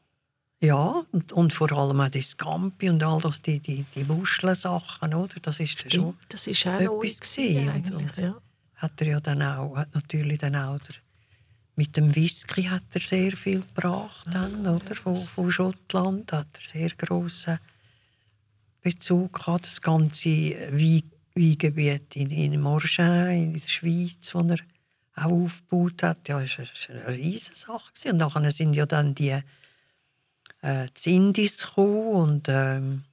ja, und, und vor allem auch die Scampi und all das, die, die, die Muschelsachen, oder? Das ist dann schon, Stimmt, das ist auch etwas gewesen und- und- ja. hat er ja dann auch, hat natürlich dann auch der, mit dem Whisky hat er sehr viel gebracht, dann, oder? Von, von Schottland hat er sehr grossen Bezug gehabt, das ganze Wein, Weingebiet in, in Morgin, in der Schweiz, das er auch aufgebaut hat, ja, das war eine riesige Sache. Und nachher sind ja dann die äh, die Sindis gekommen und ähm,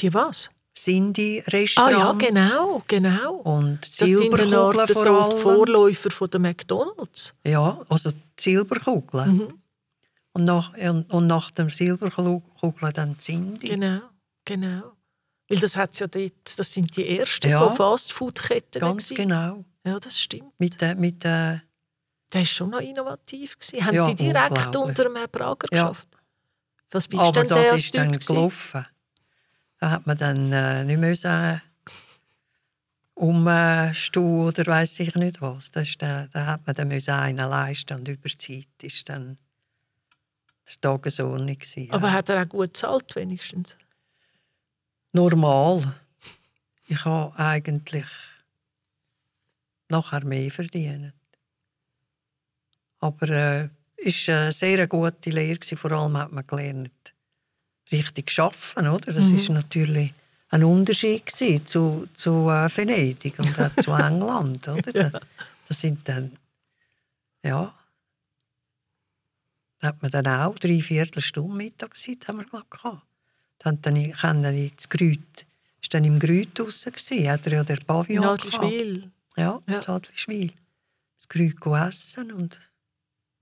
Die was? Ah Sindi-Restaurant. ja, genau, genau. Und Das sind Silberkugeln vor so die allem. Vorläufer von der McDonalds. Ja, also die Silberkugeln. Mhm. Und, nach, und, und nach dem Silberkugeln dann die Sindi. Genau, genau. Weil das hat's ja dort, das sind die ersten Ja. so Fastfood-Ketten. Ganz gewesen. genau. Ja, das stimmt. Mit, der- mit, der Der war schon noch innovativ. Gewesen. Haben Ja, Sie direkt unter dem Herrn Prager Ja. geschafft? Was bist aber denn das ist dann gewesen? gelaufen. Da hat man dann äh, nicht mehr sagen, umstehen oder weiß ich nicht was. Das ist dann, da hat man dann müssen einen leisten und über die Zeit ist dann die Tagesordnung. gewesen, Aber ja. hat er auch gut gezahlt, wenigstens? Normal. Ich habe eigentlich nachher mehr verdient. Aber äh, es war eine sehr gute Lehre. Vor allem hat man gelernt, richtig zu arbeiten. Oder? Das Mhm. ist natürlich ein Unterschied zu, zu äh, Venedig und auch zu [LAUGHS] England. Oder? Ja. Das sind dann, ja, da hat man dann auch drei Viertelstunde Mittagszeit haben wir gehabt. Dann, dann, ich dann ins Grüt, ist dann im Grüt draussen gewesen, hat er ja der Pavillon gehabt. Nadelschwil. Ja, Ja. das Adlischwil. Das Grüt essen und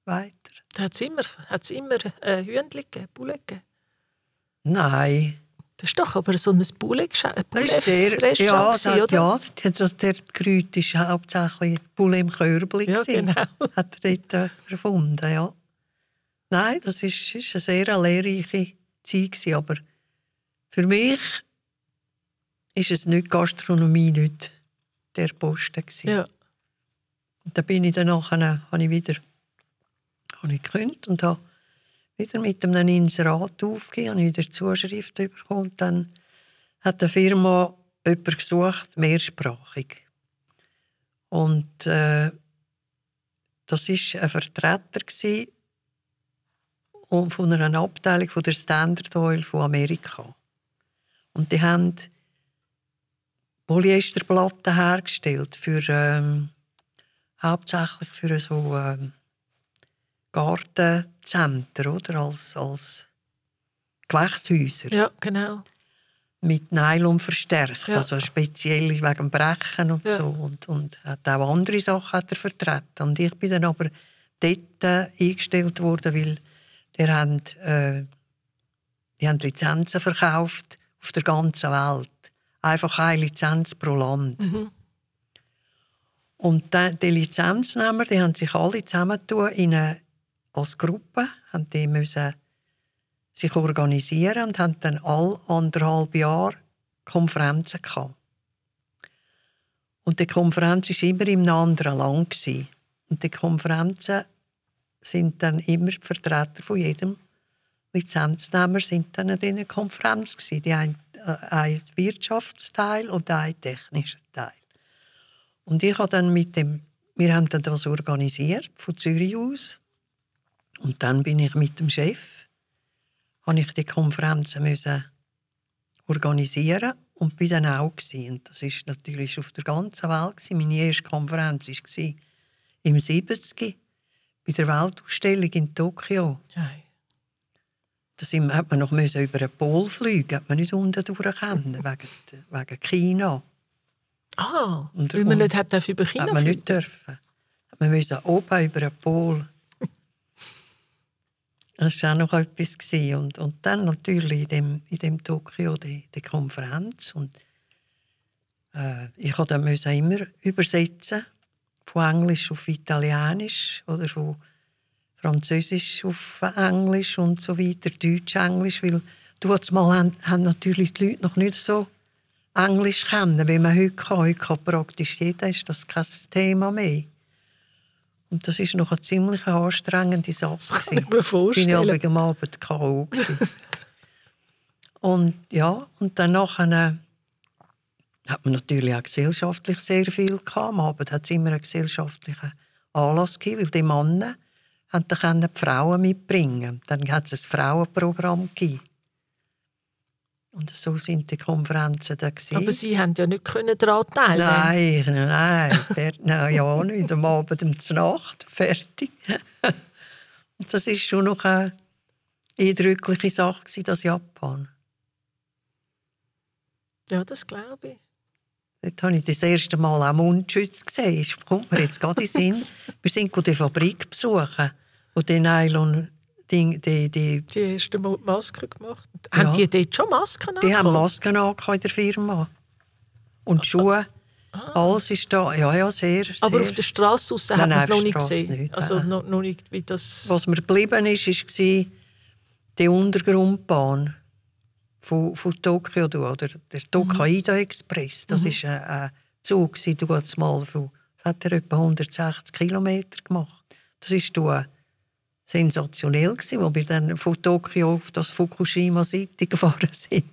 weiter. Da hat es immer, hat's immer äh, Hühnchen gegeben, gegeben. Nein, Das ist doch aber so ein Poulet- ein das ist sehr, ja, Poulet-Restaurant, das, gewesen, oder? ja, das, das, der Grüt ist hauptsächlich Poulet im Körbli. Ja, genau. [LAUGHS] hat er dort äh, erfunden, ja. Nein, das ist, ist eine sehr lehrreiche Zeit gewesen, aber für mich ist es nicht Gastronomie, nicht der Posten. Ja. Und da bin ich dann nachher, habe ich wieder habe ich gekündigt und habe wieder mit einem Inserat aufgegeben, habe wieder Zuschrift bekommen. Und dann hat die Firma jemanden gesucht, mehrsprachig. Und äh, das war ein Vertreter von einer Abteilung von der Standard Oil von Amerika. Und die haben Polyesterplatten hergestellt für ähm, hauptsächlich für so ähm, Gartencenter, oder als, als Gewächshäuser. Ja, genau. Mit Nylon verstärkt, Ja. also speziell wegen Brechen und Ja. so. Und, und hat auch andere Sachen hat er vertreten. Und ich bin dann aber dort äh, eingestellt worden, weil die haben, äh, die haben Lizenzen verkauft auf der ganzen Welt. Einfach eine Lizenz pro Land. Mhm. Und die, die Lizenznehmer, die haben sich alle zusammentun in eine, als Gruppe, haben die müssen sich organisieren und haben dann alle anderthalb Jahre Konferenzen gehabt. Und die Konferenz war immer einem anderen Land. Gewesen. Und die Konferenzen sind dann immer Vertreter von jedem Lizenznehmer sind dann in dieser Konferenz gewesen. Die einen äh, ein Wirtschaftsteil und ein technischer Teil. Und ich habe dann mit dem, wir haben dann das organisiert von Zürich aus. Und dann bin ich mit dem Chef, habe ich die Konferenzen müssen organisieren und bin dann auch gewesen. Das ist natürlich auf der ganzen Welt gewesen. Meine erste Konferenz war im 70 bei der Weltausstellung in Tokio. Ja. Da sind, hat man noch müssen über einen Pol fliegen, hat man nicht unten durch können, [LAUGHS] wegen, wegen China. Ah, Und- weil man nicht hat über China hat man fliegen. nicht dürfen. Hat man müssen oben über einen Pol. [LAUGHS] Das war auch noch etwas. gewesen. Und, und dann natürlich in dem, in dem Tokio die, die Konferenz. Und, äh, ich musste dann immer übersetzen, von Englisch auf Italienisch oder von Französisch auf Englisch und so weiter, Deutsch, Englisch, weil damals mal haben, haben natürlich die Leute noch nicht so Englisch kennen, wie man heute kann. Heute kann praktisch jeder, ist das kein Thema mehr. Und das ist noch eine ziemlich anstrengende Sache. Das kann ich mir bin ich vorstellen. am Abend K.O. [LAUGHS] Und ja, und dann nachher hat man natürlich auch gesellschaftlich sehr viel gehabt. Am Abend hat es immer einen gesellschaftlichen Anlass gegeben, weil die Männer haben dann die Frauen mitbringen. Dann hat es ein Frauenprogramm gegeben. Und so sind die Konferenzen dann gewesen. Aber Sie haben ja nicht können daran teilnehmen. Nein, nein, fer- [LAUGHS] nein, ja nicht. Am Abend um die Nacht, fertig. Und [LAUGHS] das ist schon noch eine eindrückliche Sache, gewesen, das Japan. Ja, das glaube ich. Dort habe ich das erste Mal auch Mundschutz gesehen. Es kommt mir jetzt gerade in den Sinn. [LAUGHS] Wir sind die Fabrik besuchen, wo die Nylon, die, die, die, Die erste Mal die Maske gemacht. Ja. Haben die dort schon Masken die haben? Masken in der Firma. Und Schuhe, Ah. alles ist da. Ja, ja, sehr, Aber sehr. auf der Straße raus hat man es noch nicht gesehen. nicht, also nein. noch, noch nicht, wie das... Was mir geblieben ist, war die Untergrundbahn von, von Tokio, oder der Tokaido Express. Das Mhm. ist ein, ein Zug, mal von, das hat er etwa 160 Kilometer gemacht. Das war da sensationell, gewesen, wo wir dann von Tokio auf das Fukushima City [LAUGHS] gefahren sind.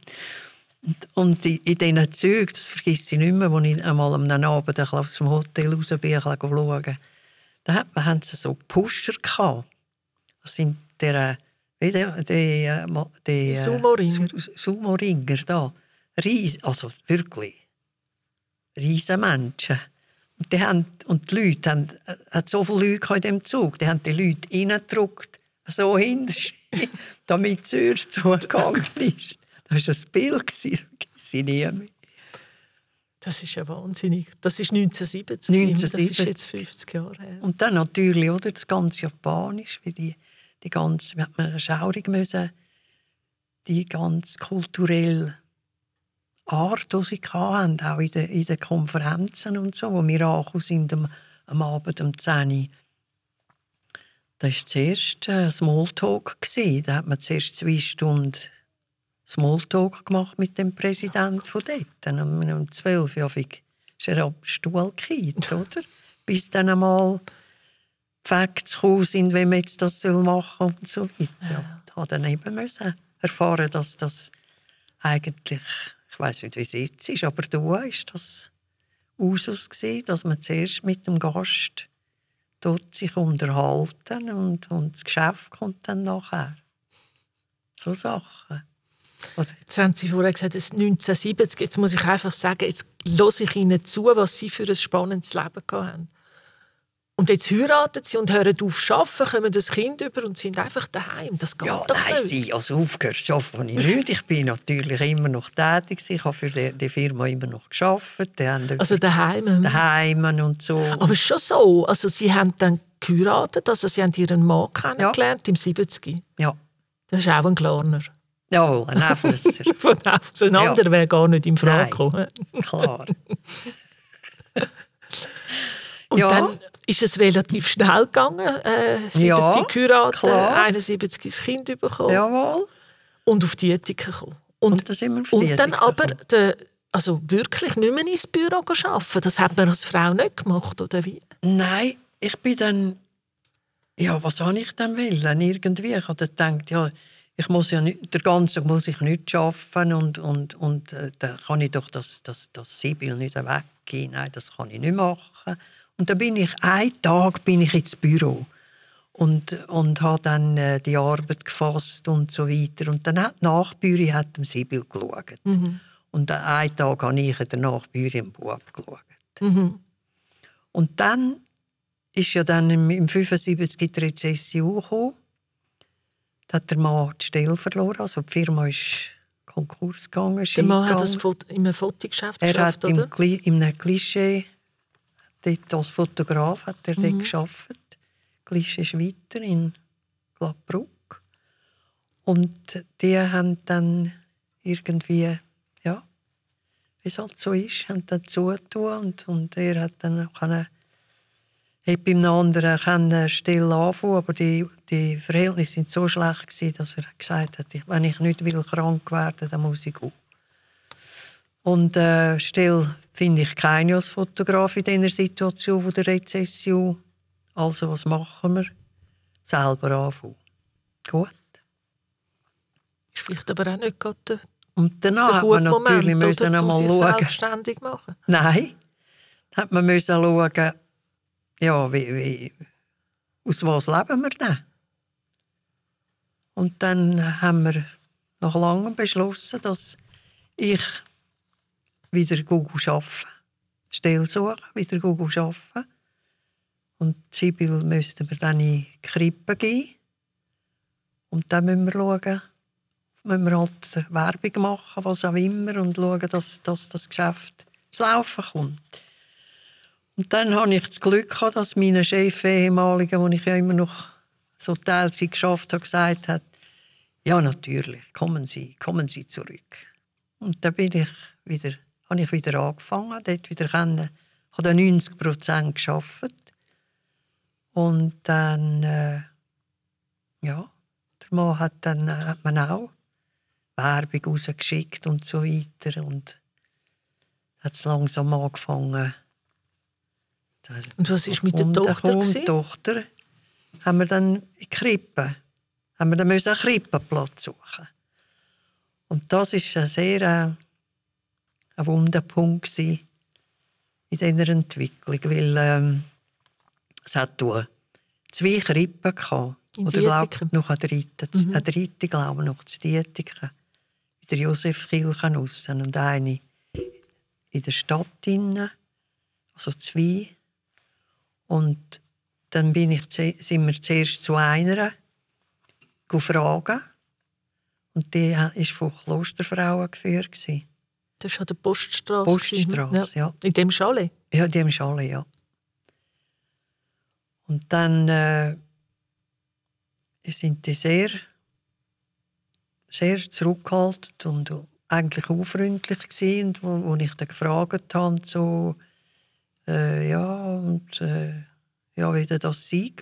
Und, in, diesen Zügen, das vergesse ich nicht mehr, als ich einmal am Abend bisschen aus dem Hotel raus bin, bisschen schauen, da hat man, haben sie so Pusher gehabt. Das sind der, wie die, die, äh, die, äh, Sumo-Ringer. Su- Sumo-Ringer da. Ries, also wirklich riesen Menschen. Und, die haben, und die Leute haben, äh, hat so viele Leute in dem Zug, die haben die Leute reingedrückt, so hinter [LAUGHS] damit die Tür zugegangen [LAUGHS] ist. Das war ein Bild, das ich nie mehr. Das ist ja wahnsinnig. Das ist 1970. 1970. Das ist jetzt 50 Jahre her. Und dann natürlich, oder, das ganze Japanisch, wie die, die ganze, wir hatten schaurig müssen, die ganz kulturelle Art, die sie hatten, auch in den, in den Konferenzen und so, wo wir angekommen sind am, am Abend um 10 Uhr. Da war zuerst äh, Smalltalk. gewesen. Da hat man zuerst zwei Stunden Smalltalk gemacht mit dem Präsidenten von dort. Dann um, um 12 Uhr ist er ab dem Stuhl gekippt, [LAUGHS] oder? Bis dann einmal Facts gekommen sind, wie man jetzt das soll machen und so weiter. Ja. Ich habe dann eben erfahren, dass das eigentlich, ich weiß nicht, wie es jetzt ist, aber da ist das Usus gewesen, dass man zuerst mit dem Gast dort sich unterhalten und, und das Geschäft kommt dann nachher. So Sachen. Oder? Jetzt haben Sie vorher gesagt, es ist 1970. Jetzt muss ich einfach sagen, jetzt höre ich Ihnen zu, was Sie für ein spannendes Leben haben. Und jetzt heiraten sie und hören auf zu arbeiten, kommen das Kind über und sind einfach daheim. Das geht ja, doch nein, nicht. Sie, also aufgehört zu arbeiten ich nicht. Ich bin natürlich immer noch tätig. Ich habe für die, die Firma immer noch gearbeitet. Also daheim? Daheim und so. Aber schon so. Also Sie haben dann geheiratet, also Sie haben Ihren Mann kennengelernt ja. im 70. Ja. Das ist auch ein Klarner. Ja, ein Auflöser. Von [LAUGHS] Ein anderer ja. wäre gar nicht in Frage gekommen. klar. [LAUGHS] [LAUGHS] und ja. dann ist es relativ schnell gegangen. Äh, 70 ja, geheiratet, 71 das Kind bekommen. Jawohl. Und auf die Ethik gekommen. Und, und, und dann aber de, also wirklich nicht mehr ins Büro arbeiten. Das hat man als Frau nicht gemacht, oder wie? Nein, ich bin dann... Ja, was habe ich dann wollen? Irgendwie, ich habe gedacht, ja, ich muss ja nicht, der ganze muss ich nicht arbeiten und, und, und äh, dann kann ich doch das, das, das Sibyl nicht weggehen. Nein, das kann ich nicht machen. Und dann bin ich, einen Tag bin ich ins Büro und, und habe dann äh, die Arbeit gefasst und so weiter. Und dann hat die Nachbürin hat dem Sibyl geschaut. Mhm. Und einen Tag habe ich der Nachbürin im Bub geschaut. Mhm. Und dann ist ja dann im, im 75 die Rezession gekommen. Da hat der Mann die Stelle verloren, also die Firma ist Konkurs gegangen. Der Mann hat das in einem Fotogeschäft er geschafft, hat oder? in einem Klischee dort als Fotograf hat er mhm. dort gearbeitet. Klischee ist weiter in Gladbruck. Und die haben dann irgendwie, ja, wie es halt so ist, haben dann zugetan und, und er hat dann können, hat beim anderen können still anfangen, aber die, die Verhältnisse sind so schlecht gewesen, dass er gesagt hat, wenn ich nicht will krank werden, dann muss ich gehen. Und äh, still finde ich keine als Fotograf in dieser Situation von der Rezession. Also was machen wir? Selber anfangen. Gut. Ist vielleicht aber auch nicht gerade der, Und danach hat man natürlich Moment, müssen oder, einmal schauen. selbstständig machen. Nein, hat man müssen schauen, ja, wie, wie, aus was leben wir denn? Und dann haben wir nach langem beschlossen, dass ich wieder arbeiten. Stelle suchen, wieder arbeiten. Und Sibyl müssten wir dann in die Krippe gehen. Und dann müssen wir schauen, müssen wir halt Werbung machen, was auch immer, und schauen, dass, dass das Geschäft zu Laufen kommt. Und dann hatte ich das Glück, gehabt, dass mein Chef, ehemalige, wo ich ja immer noch so Teilzeit geschafft habe, gesagt hat, ja natürlich, kommen Sie, kommen Sie zurück. Und dann bin ich wieder habe ich wieder angefangen, dort wieder können, habe dann 90 Prozent geschafft und dann äh, ja, der Mann hat dann äh, hat man auch Werbung rausgeschickt und so weiter und hat es langsam angefangen. Und was ist mit der Tochter? Die Tochter haben wir dann in Krippe, haben wir dann einen Krippenplatz suchen. Und das ist eine sehr äh, ein Wunderpunkt in dieser Entwicklung, weil ähm, es hat zwei Krippen gehabt. Oder glaube noch eine dritte, mhm. eine dritte glaube noch zu Dietiken. In der Josef Kirche aussen und eine in der Stadt innen, also zwei. Und dann bin ich, sind wir zuerst zu einer fragen. Und die war von Klosterfrauen geführt. Das war an der Poststraße. Poststraße, ja. ja. In dem Schale? Ja, in dem Schale, ja. Und dann äh, sind die sehr, sehr zurückgehalten und eigentlich unfreundlich gewesen, wo, wo ich dann gefragt habe, so, äh, ja, und äh, ja, wie das sei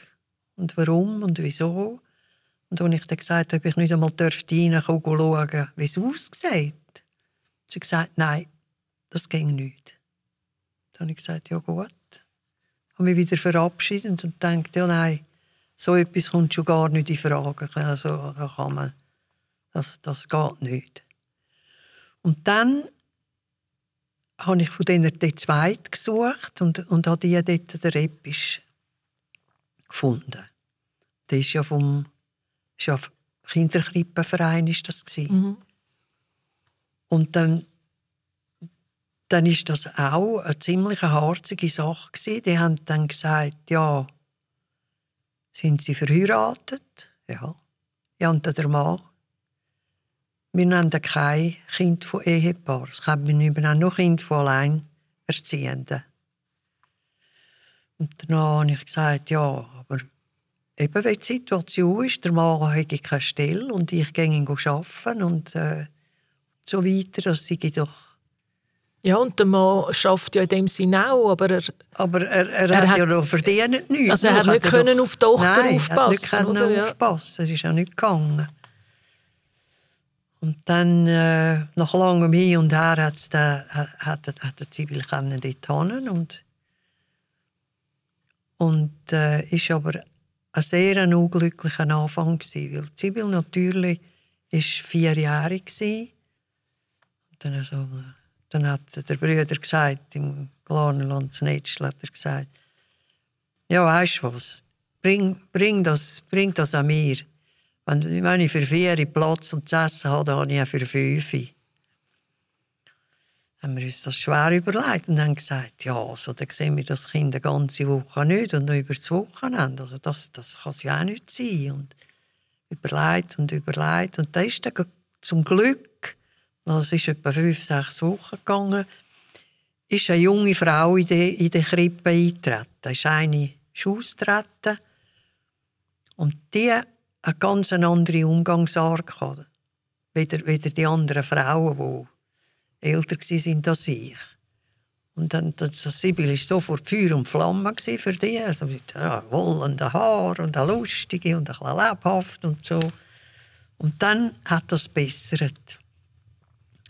und warum und wieso. Und als ich dann gesagt habe, ich nicht einmal reinkommen schauen, wie es aussieht. Sie hat gesagt, nein, das ging nicht. Dann habe ich gesagt, ja gut. Habe mich wieder verabschiedet und gedacht, ja nein, so etwas kommt schon gar nicht in Frage. Also, da kann man, das, das geht nicht. Und dann habe ich von denen den zweiten gesucht und, und habe die dort der Episch gefunden. Das ist ja vom ist ja Kinderkrippenverein ist das gewesen. Mhm. Und dann, dann ist das auch eine ziemlich harzige Sache gewesen. Die haben dann gesagt, ja, sind Sie verheiratet? Ja. Ja, und der Mann? Wir nennen kein Kind von Ehepaar. Es wir übernehmen nur Kind von Alleinerziehenden. Und dann habe ich gesagt, ja, aber eben, wenn die Situation ist, der Mann hat keine Stelle und ich gehe ihn arbeiten und äh, so weiter, das sei doch... Ja, und der Mann schafft ja in dem Sinne auch, aber er... Aber er, er, Er hat, ja noch verdient nichts. Also er hat nicht er können doch- auf die Tochter Nein, aufpassen, er hat nicht Ja. aufpassen. Es ist auch nicht gegangen. Und dann, äh, nach langem Hin und Her, hat's da, hat, hat, hat der Sibyl können dort und und äh, ist aber ein sehr ein unglücklicher Anfang gewesen, weil Sibyl natürlich ist vierjährig gsi. Dann, so, dann hat der Bruder gesagt, im Glarnerland Netzl hat er gesagt, ja, weißt du was, bring, bring, das, bring das an mir. Wenn, wenn ich für vier Platz und zu essen habe, dann habe ich auch für fünf. Haben wir uns das schwer überlegt und haben gesagt, ja, also, dann sehen wir das Kind eine ganze Woche nicht und noch über das Wochenende. Also das, das kann es ja auch nicht sein. Und überlegt und überlegt. Und da ist dann zum Glück, also es ist etwa fünf, sechs Wochen gegangen, ist eine junge Frau in die, in die Krippe eingetreten. Da ist eine ausgetreten. Und die hat eine ganz andere Umgangsart gehabt. Weder, weder die anderen Frauen, die älter waren als ich. Und dann, das, das Sibyl war sofort Feuer und Flamme für die. Also mit ja, wollenden Haar und eine lustige und ein bisschen lebhaft und so. Und dann hat das bessert.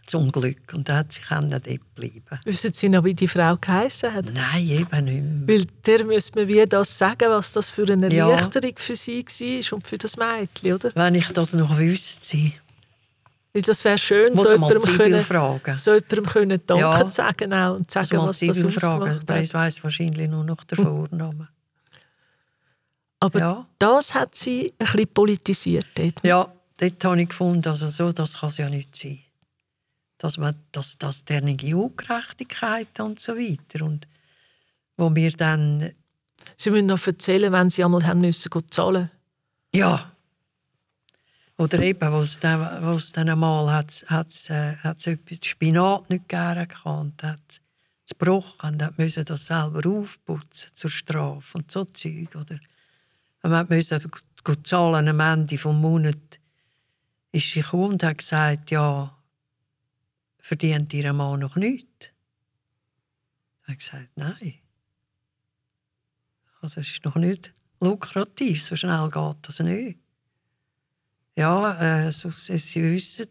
Zum Glück. Und dann hat sie können dort bleiben. Wissen Sie noch, wie die Frau geheißen hat? Nein, eben nicht mehr. Weil der müsste man wie das sagen, was das für eine Ja. Erleichterung für sie war und für das Mädchen, oder? Wenn ich das noch wüsste, Weil das wäre schön, muss so jemandem, können, fragen. so jemandem können Danke Ja. sagen auch und sagen, was das fragen. ausgemacht aber hat. Ich weiss wahrscheinlich nur noch den Vornamen. Aber Ja. das hat sie ein bisschen politisiert dort. Ja, dort habe ich gefunden, also so, das kann es ja nicht sein. Dass man, dass, dass dernige Ungerechtigkeit und so weiter. Und wo wir dann, Sie müssen noch erzählen, wenn sie einmal haben müssen zahlen ja, oder eben, wo es dann, wo es dann einmal hat, hat's, äh, hat's etwas Spinat nicht gegeben und hat es gebrochen und hat müssen das selber aufputzen zur Strafe und so Zeug, oder? Und man musste gut zahlen am Ende des Monats. Ist sie gekommen und hat gesagt, ja, verdient ihr Mann noch nichts? Ich habe gesagt, nein. Also, es ist noch nicht lukrativ, so schnell geht das nicht. Ja, äh, so, Sie wissen,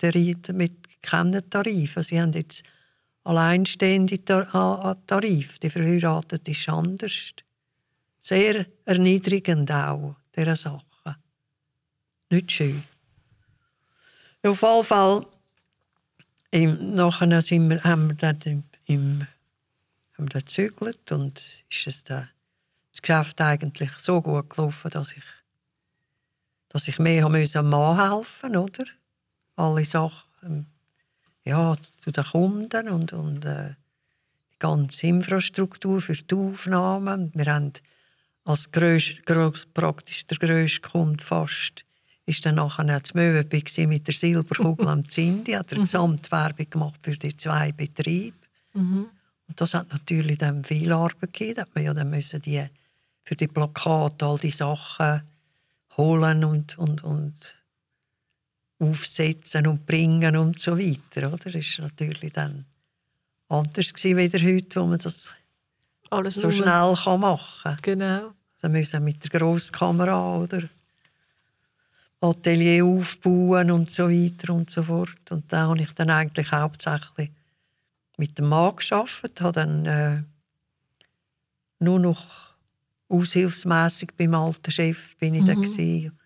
der Ried mit keinen Tarifen. Sie haben jetzt alleinstehende Tar a- a- Tarif. Die verheiratet ist anders. Sehr erniedrigend auch, dieser Sache. Nicht schön. Auf jeden Fall, im, nachher sind wir, haben wir dann im, im, haben wir dann gezügelt und ist es dann, das Geschäft eigentlich so gut gelaufen, dass ich, dass ich mehr haben am Mann helfen oder? Alle Sachen, ja, zu den Kunden und, und äh, die ganze Infrastruktur für die Aufnahmen. Wir haben als grösst, praktisch der grösste Kunde fast ist dann nachher Möwenbeck gewesen mit der Silberkugel am Zindi, hat er Mhm. Gesamtwerbung gemacht für die zwei Betriebe. Mhm. Und das hat natürlich dann viel Arbeit gegeben. Da man ja dann müssen die für die Plakate all die Sachen holen und, und, und aufsetzen und bringen und so weiter. Oder? Das ist natürlich dann anders gewesen, wieder heute, wo man das Alles so schnell kann machen kann. Genau. Dann müssen wir mit der Grosskamera oder Atelier aufbauen und so weiter und so fort. Und da habe ich dann eigentlich hauptsächlich mit dem Mann gearbeitet, habe dann äh, nur noch aushilfsmässig beim alten Chef bin ich Mhm. dann gewesen.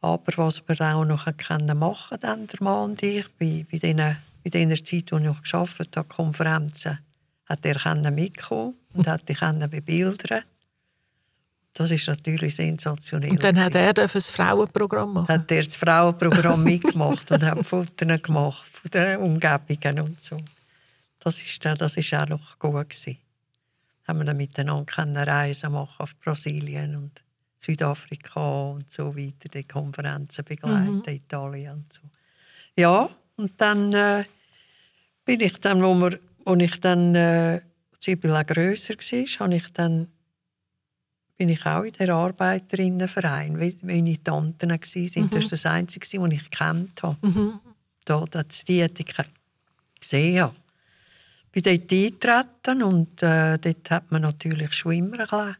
Aber was wir auch noch können machen dann der Mann und ich, bei, bei, den, bei der Zeit, wo ich noch gearbeitet habe, Konferenzen, hat er mitkommen und hat die bebildern. Das ist natürlich sensationell. Und dann hat er das Frauenprogramm machen. hat er das Frauenprogramm [LAUGHS] mitgemacht und hat Fotos gemacht von den Umgebungen und so. Das ist, das ist auch noch gut gewesen. Haben wir dann miteinander können Reisen machen auf Brasilien und Südafrika und so weiter, die Konferenzen begleiten, Mhm. Italien und so. Ja, und dann äh, bin ich dann, wo, wir, wo ich dann äh, Sibyl auch grösser war, habe ich dann bin ich auch in der Arbeiterinnenverein, wie meine Tanten waren. Mhm. Das ist das Einzige, was ich gekannt habe. Mhm. Da, das die Ethik gesehen habe. Ich bin dort eingetreten und äh, dort hat man natürlich schon immer ein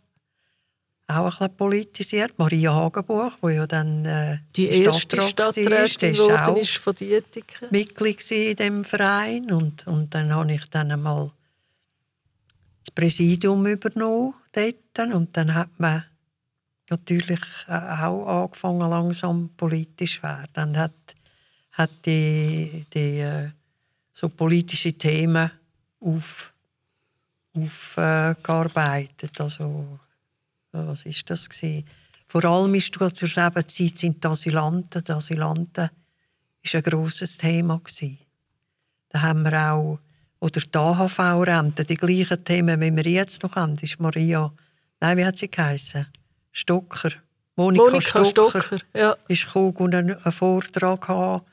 auch ein bisschen politisiert. Maria Hagenbuch, die ja dann äh, Die erste war, Stadträtin die war auch ist von. Mitglied in dem Verein und, und dann habe ich dann einmal das Präsidium übernommen dort und dann hat man natürlich äh, auch angefangen langsam politisch werden. Und hat, hat die, die äh, so politische Themen auf, aufgearbeitet. also ja, was ist das gewesen? Vor allem ist zur selben Zeit sind die Asylanten, die Asylanten ist ein grosses Thema gewesen. Da haben wir auch oder die AHV-Rente, die gleichen Themen, wie wir jetzt noch haben, ist Maria, nein, wie hat sie geheißen? Stocker. Monika, Monika Stocker, Stocker. Ja. ist gekommen und einen, einen Vortrag haben.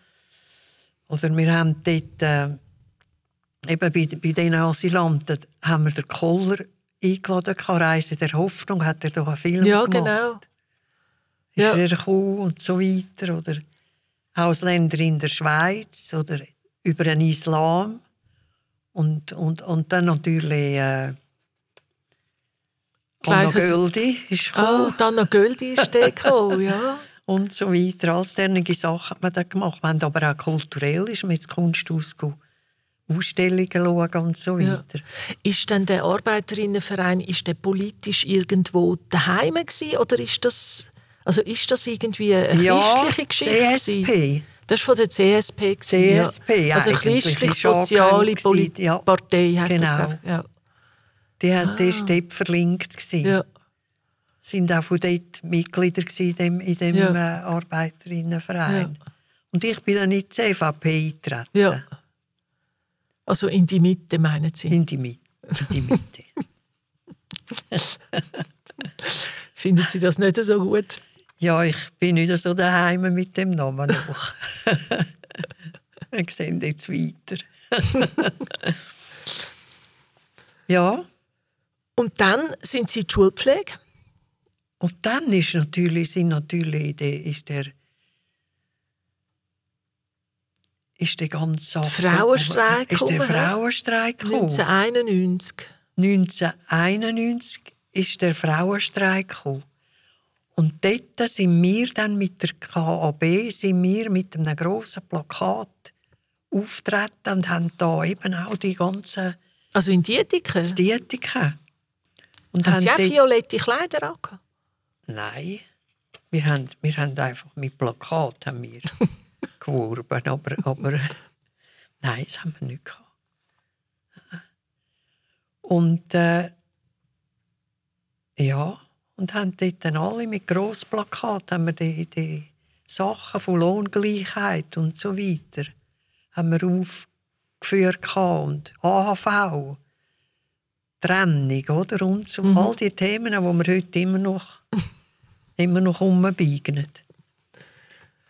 Oder wir haben dort, äh, eben bei, bei diesen Asylanten, haben wir den Koller eingeladen, Reise der Hoffnung, hat er doch einen Film ja, gemacht genau. ist Ja. er gekommen und so weiter. Oder Ausländer in der Schweiz oder über den Islam. Und, und, und dann natürlich äh, Anna Gleiches- Göldi ist Ah, gekommen Dana Göldi ist der [LAUGHS] gekommen, ja. und so weiter. All diese Sachen hat man dann gemacht. Wir haben aber auch kulturell ist man ins Kunsthaus gegangen, Ausstellungen schauen und so Ja. weiter. Ist denn der Arbeiterinnenverein ist der politisch irgendwo daheim gewesen, oder ist das also ist das irgendwie eine Ja, christliche Geschichte? gewesen? Das ist von der CSP. gewesen, ja. CSP, Also eigentlich christlich-soziale ja. Partei hat das Genau. gegeben. ja. Die hat Ah. dort verlinkt gewesen. ja. sind auch von dort Mitglieder in dem, in dem Ja. äh, Arbeiterinnenverein. Und ich bin dann in die CVP eingetreten. Ja. Also in die Mitte, meinen Sie? In die Mitte. In die Mitte. [LAUGHS] Finden Sie das nicht so gut? Ja, ich bin nicht so daheim mit dem Namen noch. [LAUGHS] Wir sehen jetzt weiter. [LAUGHS] ja, Und dann sind Sie die Schulpflege? und dann ist natürlich, sind natürlich der, ist der ist der ganze Sache, Frauenstreik ist der? Frauenstreik gekommen. 1991. 1991 ist der Frauenstreik gekommen. Und dort sind wir dann mit der KAB sind wir mit einem grossen Plakat auftreten und haben da eben auch die ganzen Also in Dietiken? Dietiken. Und Haben Sie auch violette Kleider angehabt? Nein, wir haben, wir haben einfach mit Plakat haben wir [LAUGHS] geworben, aber, aber nein, das haben wir nicht gehabt. Und äh, ja, und haben dort dann alle mit Grossplakat haben wir die, die Sachen von Lohngleichheit und so weiter haben wir aufgeführt und AHV, Trennung, oder? Und so, Mhm. all die Themen, die wir heute immer noch, [LAUGHS] immer noch umbiegen.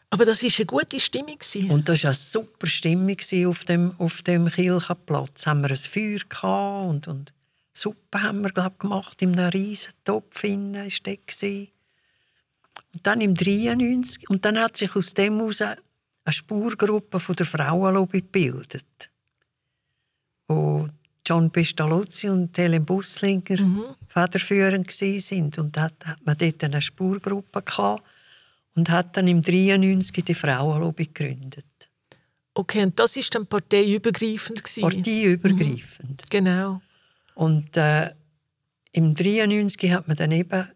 Aber das war eine gute Stimmung. Und das war eine super Stimmung auf dem, auf dem Kirchenplatz. Haben wir ein Feuer gehabt und, und Suppe haben wir glaub, gemacht in einem riesen Topf. ist dort gewesen. Und dann im 93 und dann hat sich aus dem heraus eine Spurgruppe von der Frauenlobby gebildet, wo John Pestalozzi und Helen Busslinger Mhm. federführend sind und hat, hat man dort eine Spurgruppe gehabt und hat dann im 93 die Frauenlobby gegründet. Okay, und das war dann parteiübergreifend. gewesen. Parteiübergreifend. Genau. Und äh, im 93 hat man dann eben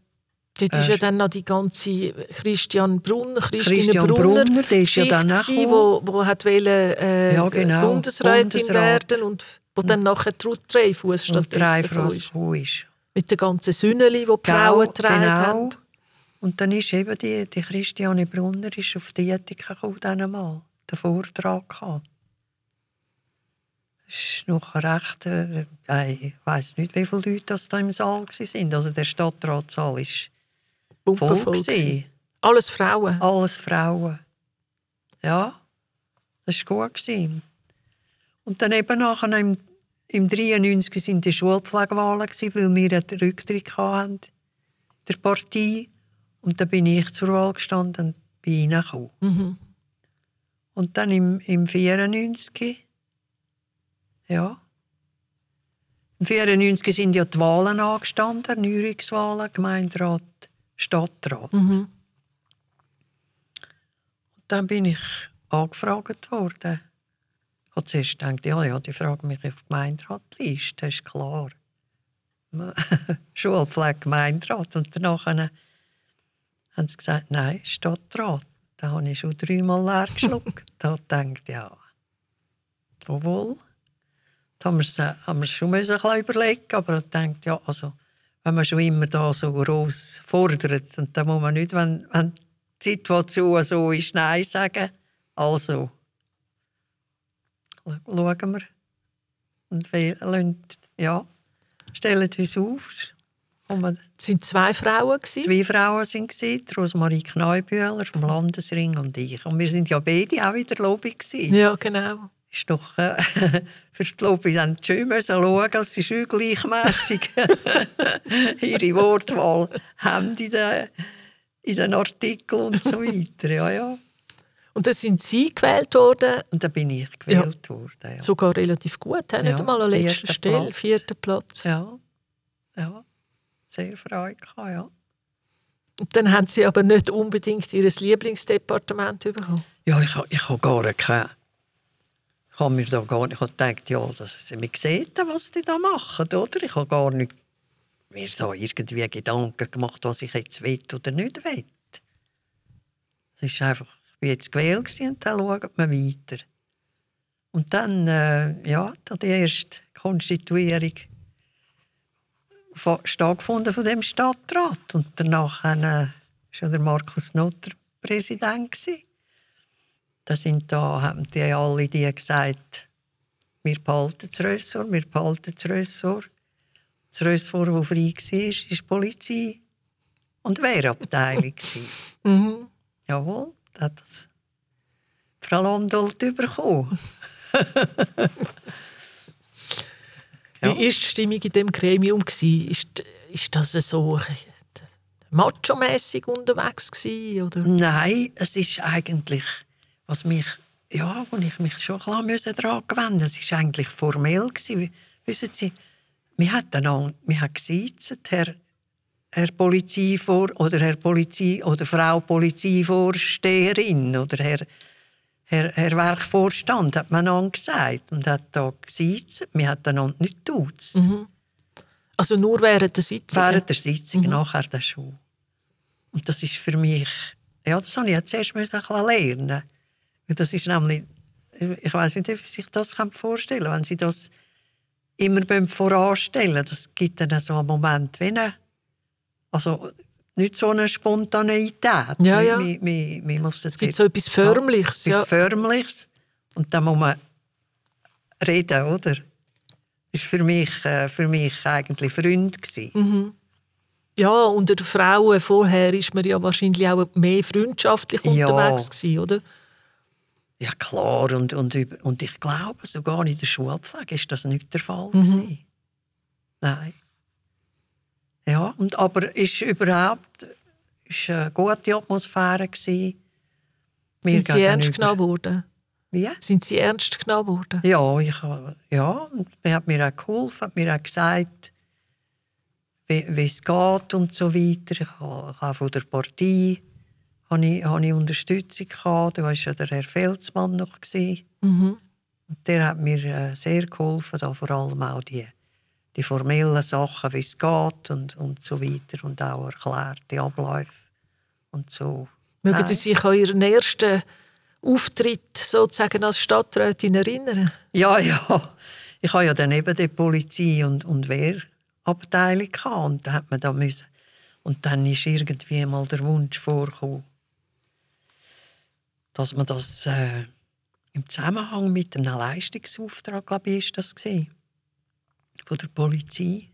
Äh, ist ja dann noch die ganze Christian Brunner, Christine Christian Brunner, Brunner, der ist ja dann gewesen, wo, wo hat wollte, äh, Ja, genau, Bundesrätin Bundesrat. werden und wo dann nachher Ruth Dreyfus und stattdessen ist. Mit den ganzen Sünneli, die die Frauen getragen genau. haben. Und dann ist eben die, die Christiane Brunner ist auf die Ethik gekommen, dann mal den Vortrag gehabt. Es ist noch recht, äh, äh, ich weiß nicht, wie viele Leute das da im Saal waren. Also der Stadtratssaal war voll. Pumpenvoll gewesen. gewesen. Alles Frauen. Alles Frauen. Ja, das war gut. Gewesen. Und dann eben nachher im, im 93 sind die Schulpflegewahlen, weil wir einen Rücktritt hatten, der Partei. Und dann bin ich zur Wahl gestanden und bin reingekommen. Mhm. Und dann im, im 94, ja, im 94 sind ja die Wahlen angestanden, Erneuerungswahlen, Gemeinderat, Stadtrat. Mhm. Und dann bin ich angefragt worden. Ich habe zuerst gedacht, ja, ja, die fragen mich auf die Gemeinderatsliste, das ist klar. [LAUGHS] Schulpflege, Gemeinderat. Und danach haben sie gesagt, nein, Stadtrat. Da habe ich schon dreimal leer geschluckt. [LAUGHS] da habe ich gedacht, ja, wohl. Da haben wir, es- haben wir es schon müssen ein bisschen überlegen, aber ich dachte, ja, also, wenn man schon immer da so gross fordert, und dann muss man nicht, wenn, wenn die Situation so ist, Nein sagen. Also, schauen wir. Und wir lassen, ja, stellen uns auf. Kommen Es waren zwei Frauen. Gewesen. Zwei Frauen waren es, Rosmarie Kneubühler vom Landesring und ich. Und wir sind ja beide auch in der Lobby. Gewesen. Ja, genau. Ist doch äh, [LAUGHS] für die Lobby dann schön schauen, dass sie schön gleichmässig [LAUGHS] ihre Wortwahl haben in den, in den Artikeln und so weiter. Ja, ja. Und dann sind sie gewählt worden, Und dann bin ich gewählt worden. Ja. sogar relativ gut, ja, nicht Ja, einmal an letzter Stelle, Platz. vierter Platz. ja. ja. Sehr freudig, ja. Und dann haben sie aber nicht unbedingt ihr Lieblingsdepartement bekommen. Ja, ich, ich habe gar keine. Ich habe mir da gar nicht gedacht, ja, das, man sieht, was die da machen, oder? Ich habe gar nicht mir da irgendwie Gedanken gemacht, was ich jetzt will oder nicht will. Es ist einfach, ich bin jetzt gewählt und dann schaut man weiter. Und dann, äh, ja, da die erste Konstituierung stattgefunden von dem Stadtrat. Und danach äh, war ja der Markus Notter Präsident. Gewesen. Da sind da, haben die alle die gesagt, wir behalten das Ressort, wir behalten das Ressort. Das Ressort, das frei war, war die Polizei und Wehrabteilung. [LAUGHS] Mhm. Jawohl, das hat das Frau Landolt bekommen. [LAUGHS] Wie Ja. war die Stimmung in dem Gremium? Ist, ist das so macho-mässig unterwegs gewesen, oder? Nein, es ist eigentlich, was mich, ja, wo ich mich schon ein bisschen daran gewöhnen musste, es war eigentlich formell. Gewesen. Wissen Sie, wir haben dann wir haben gesiezt, Herr, Herr Polizeivor oder Herr Polizei oder Frau Polizeivorsteherin oder Herr, Herr, Herr Werkvorstand, hat man dann gesagt und hat da gesiezt. Wir haben dann nicht duzt. Mhm. Also nur während der Sitzung? Während der Sitzung, Mhm. nachher dann schon. Und das ist für mich, ja, das habe ich jetzt erst müssen ein bisschen lernen. Das ist nämlich, ich weiß nicht, ob Sie sich das vorstellen können, wenn Sie das immer beim voranstellen, das gibt dann so einen Moment eine, also nicht so eine Spontaneität. Ja, ja. Man, man, man muss Es gibt so etwas Förmliches. etwas Ja. Förmliches und dann muss man reden, oder? Das war für mich, äh, für mich eigentlich Freund. Mhm. Ja, unter den Frauen vorher ist man ja wahrscheinlich auch mehr freundschaftlich Ja. unterwegs gewesen, oder? Ja, klar. Und, und, und ich glaube, sogar in der Schulpflege ist das nicht der Fall. Mhm. gewesen. Nein. Ja, und, aber es war überhaupt ist eine gute Atmosphäre. Gewesen. Sind sie ernst genommen worden? Wie? Sind sie ernst genommen worden? Ja, ich, ja, und man hat mir auch geholfen, hat mir auch gesagt, wie, wie es geht und so weiter. Ich habe ich habe von der Partei habe ich, habe ich Unterstützung gehabt. Da war ja der Herr Felsmann noch. Mhm. Und der hat mir äh, sehr geholfen, da vor allem auch die, die formellen Sachen, wie es geht und, und so weiter und auch erklärt die Abläufe und so. Mögen Nein. Sie sich an Ihren ersten Auftritt sozusagen als Stadträtin erinnern? Ja, ja. Ich habe ja dann eben die Polizei und, und Wehr Abteilung gehabt. und da hat man da müssen. Und dann ist irgendwie mal der Wunsch vorgekommen, dass man das äh, im Zusammenhang mit einem Leistungsauftrag, glaube ich, ist das gewesen, von der Polizei.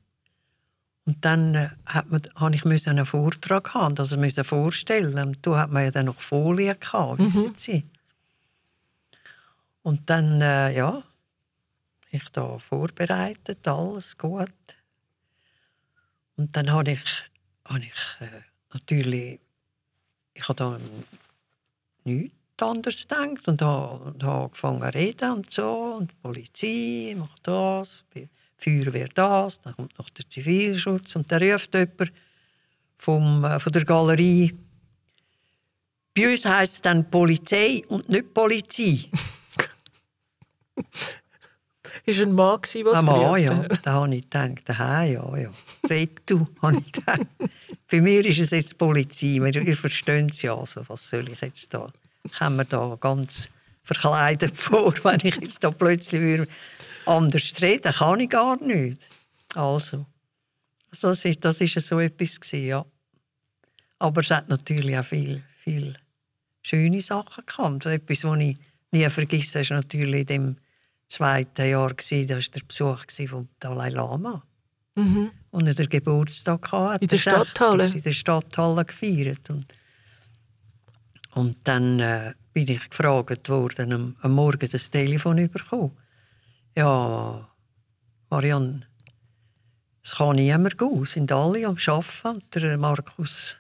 Und dann äh, hat man, habe ich müssen einen Vortrag haben, also müssen vorstellen. Und da hat man ja dann noch Folien gehabt, Mhm. wissen Sie. Und dann, äh, ja, ich da vorbereitet, alles gut. Und dann habe ich, habe ich äh, natürlich, ich habe da nichts anderes gedacht und habe, und habe angefangen zu reden und so. Und die Polizei macht das, die Feuerwehr das, dann kommt noch der Zivilschutz und dann ruft jemand vom, äh, von der Galerie. Bei uns heisst es dann Polizei und nicht Polizei. [LAUGHS] Ist ein Mann, was Am Mann, gerufen ja. Da habe ich gedacht, aha, ja, ja. Du, [LAUGHS] habe ich gedacht. Bei mir ist es jetzt Polizei. Ihr versteht es ja, also was soll ich jetzt da? Komme mir da ganz verkleidet [LAUGHS] vor, wenn ich jetzt da plötzlich würde anders reden kann ich gar nicht. Also, das ist, das ist so etwas gewesen, ja. Aber es hat natürlich auch viel, viel schöne Sachen gehabt. Etwas, was ich nie vergesse, ist natürlich in dem zweiten Jahr gewesen, das war der Besuch vom Dalai Lama. Mhm. Und er den Geburtstag hatte. In der Stadthalle? In der Stadthalle gefeiert. Und, und dann äh, bin ich gefragt worden, am, am Morgen das Telefon bekommen. Ja, Marianne, es kann niemand gehen. Es sind alle am Arbeiten. Und der Markus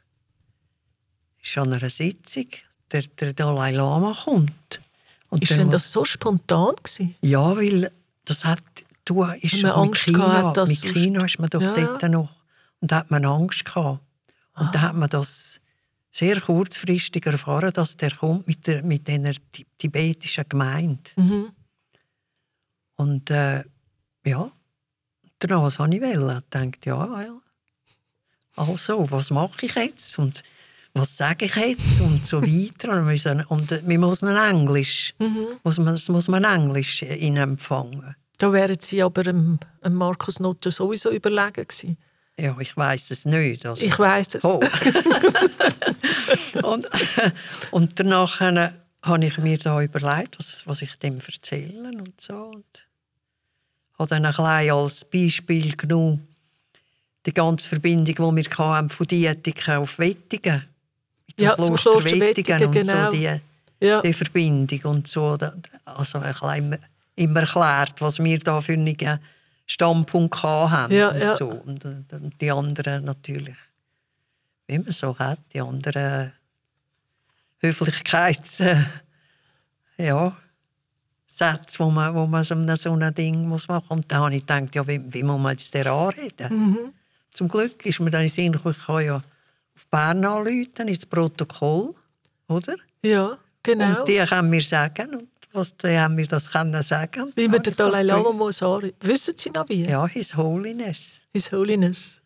ist an einer Sitzung. Der, der Dalai Lama kommt. Und Ist denn das so spontan gewesen? ja, weil das hat, du ist Wenn man Angst China, gehabt dass mit China ist man doch Ja, dort noch und da hat man Angst gehabt. Und Ah. da hat man das sehr kurzfristig erfahren, dass der kommt mit der mit einer ti- tibetischen Gemeinde. Mhm. Und äh, ja, danach was habe ich wollen. Ich dachte, ja, ja. Also, was mache ich jetzt und was sage ich jetzt und so [LAUGHS] weiter. Und, wir müssen, und äh, wir müssen Englisch, Mhm. muss man, muss man Englisch äh, in empfangen. Da wären Sie aber dem, dem Markus Nutter sowieso überlegen gewesen. Ja, ich weiß es nicht. Also, Ich weiß es. oh. [LAUGHS] und, und danach äh, habe ich mir da überlegt, was, was ich dem erzählen und so. Und habe dann ein bisschen als Beispiel genommen, die ganze Verbindung, die wir hatten, von Dietiken auf Wettigen. Mit dem Ja, zum Kloster Wettingen, und genau. so, die, Ja. die Verbindung und so. Also ein bisschen immer, erklärt, was wir da für einen Standpunkt haben. Ja, und, ja. So. Und, äh, und die anderen natürlich, wie man so hat, die anderen Höflichkeits... Äh, ja, Sätze, wo man, wo man so ein so ein Ding muss machen muss. Und dann habe ich gedacht, ja, wie, wie muss man jetzt den anreden? Mhm. Zum Glück ist mir dann in Sinn gekommen, ich kann ja auf Bern anrufen, ins Protokoll, oder? ja, genau. Und die können mir sagen, was haben mir das können sagen. Wie man Habe den Dalai Lama muss anrufen. Wissen Sie noch wie? Ja, His Holiness. His Holiness.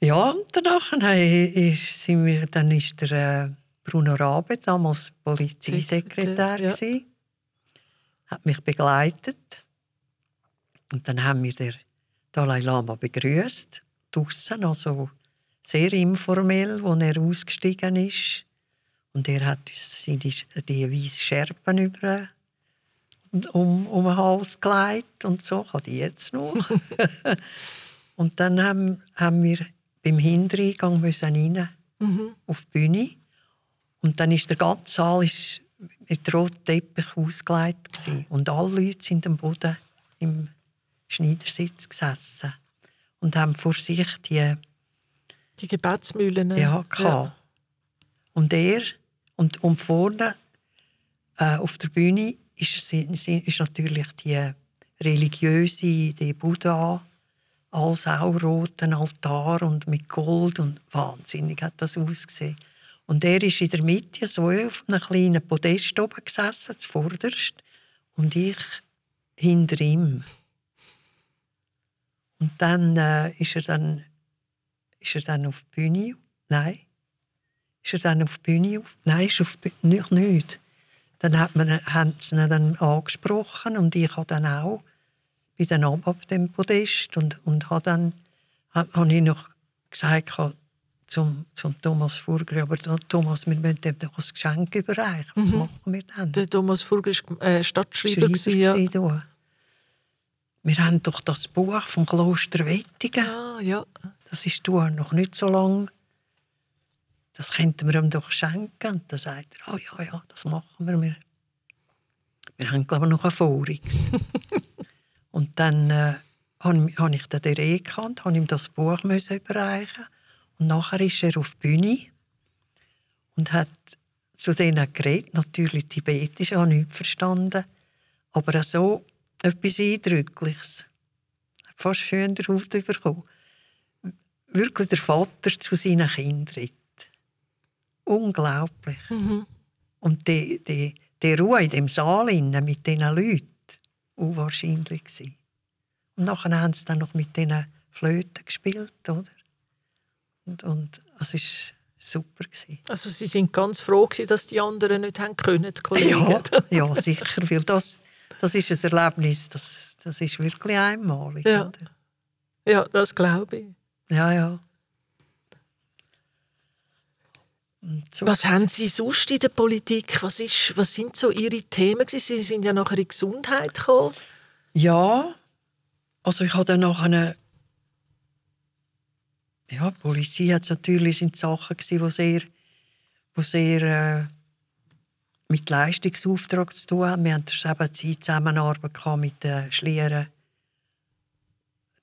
Ja, und danach ist, sind wir, dann ist der äh, Bruno Rabe, damals Polizeisekretär, Sekretär, ja. gewesen, hat mich begleitet. Und dann haben wir den Dalai Lama begrüßt, draussen, also sehr informell, als er ausgestiegen ist. Und er hat uns seine, die weißen Scherben über, um, um den Hals gelegt und so. Ich habe die jetzt noch. [LAUGHS] und dann haben, haben wir beim Hintereingang müssen rein Mhm. auf die Bühne. Und dann ist der ganze Saal ist mit rotem Teppich ausgelegt. Gewesen. Und alle Leute sind am Boden im Schneidersitz gesessen und haben vor sich die Die Gebetsmühlen. ja, gehabt. Und er, und, und vorne äh, auf der Bühne ist, ist natürlich die religiöse, die Buddha, als auch roten Altar und mit Gold und wahnsinnig hat das ausgesehen. Und er ist in der Mitte so auf einem kleinen Podest oben gesessen, zuvorderst, und ich hinter ihm. Und dann äh, ist er dann ist er dann auf die Bühne? Nein. Ist er dann auf die Bühne? Auf? Nein, ist auf die Bühne nicht. nicht. Dann hat man, haben sie ihn dann angesprochen und ich habe dann auch bin dann ab auf dem Podest und, und habe dann hab, hab ich noch gesagt zum, zum Thomas Furger, aber Thomas, wir müssen ihm doch ein Geschenk überreichen. Was Mhm. machen wir dann? Der Thomas Furger war äh, Stadtschreiber. gewesen, ja. da. Wir haben doch das Buch vom Kloster Wettigen. Ah, ja. Das ist noch nicht so lang. Das könnten wir ihm doch schenken. Und dann sagt er, oh ja, ja, das machen wir. Wir, wir haben, glaube ich, noch ein Vorix. [LAUGHS] und dann äh, habe hab ich den Reh gekannt, habe ihm das Buch müssen überreichen Und nachher ist er auf die Bühne und hat zu denen geredet, natürlich tibetisch, habe nichts verstanden, aber auch so etwas Eindrückliches. Fast schön den Haut bekommen. Wirklich der Vater zu seinen Kindern. Unglaublich. Mhm. Und die, die, die Ruhe in dem Saal innen mit diesen Leuten, unwahrscheinlich gewesen. Und nachher haben sie dann noch mit diesen Flöten gespielt, oder? Und, und es war super. Gewesen. Also Sie sind ganz froh, gewesen, dass die anderen nicht haben können, Kollegen. Ja, ja, sicher, weil das, das ist ein Erlebnis, das, das ist wirklich einmalig. Ja. Oder? ja das glaube ich. ja. ja. Und so- Was haben Sie sonst in der Politik? Was, ist, was sind so Ihre Themen? gewesen? Sie sind ja nachher in die Gesundheit gekommen. Ja, also ich habe dann noch eine ja, die Polizei hat natürlich sind Sachen gsi, wo sehr, wo sehr äh, mit Leistungsauftrag zu tun haben. Wir hatten eben Zeit Zusammenarbeit mit den Schlieren,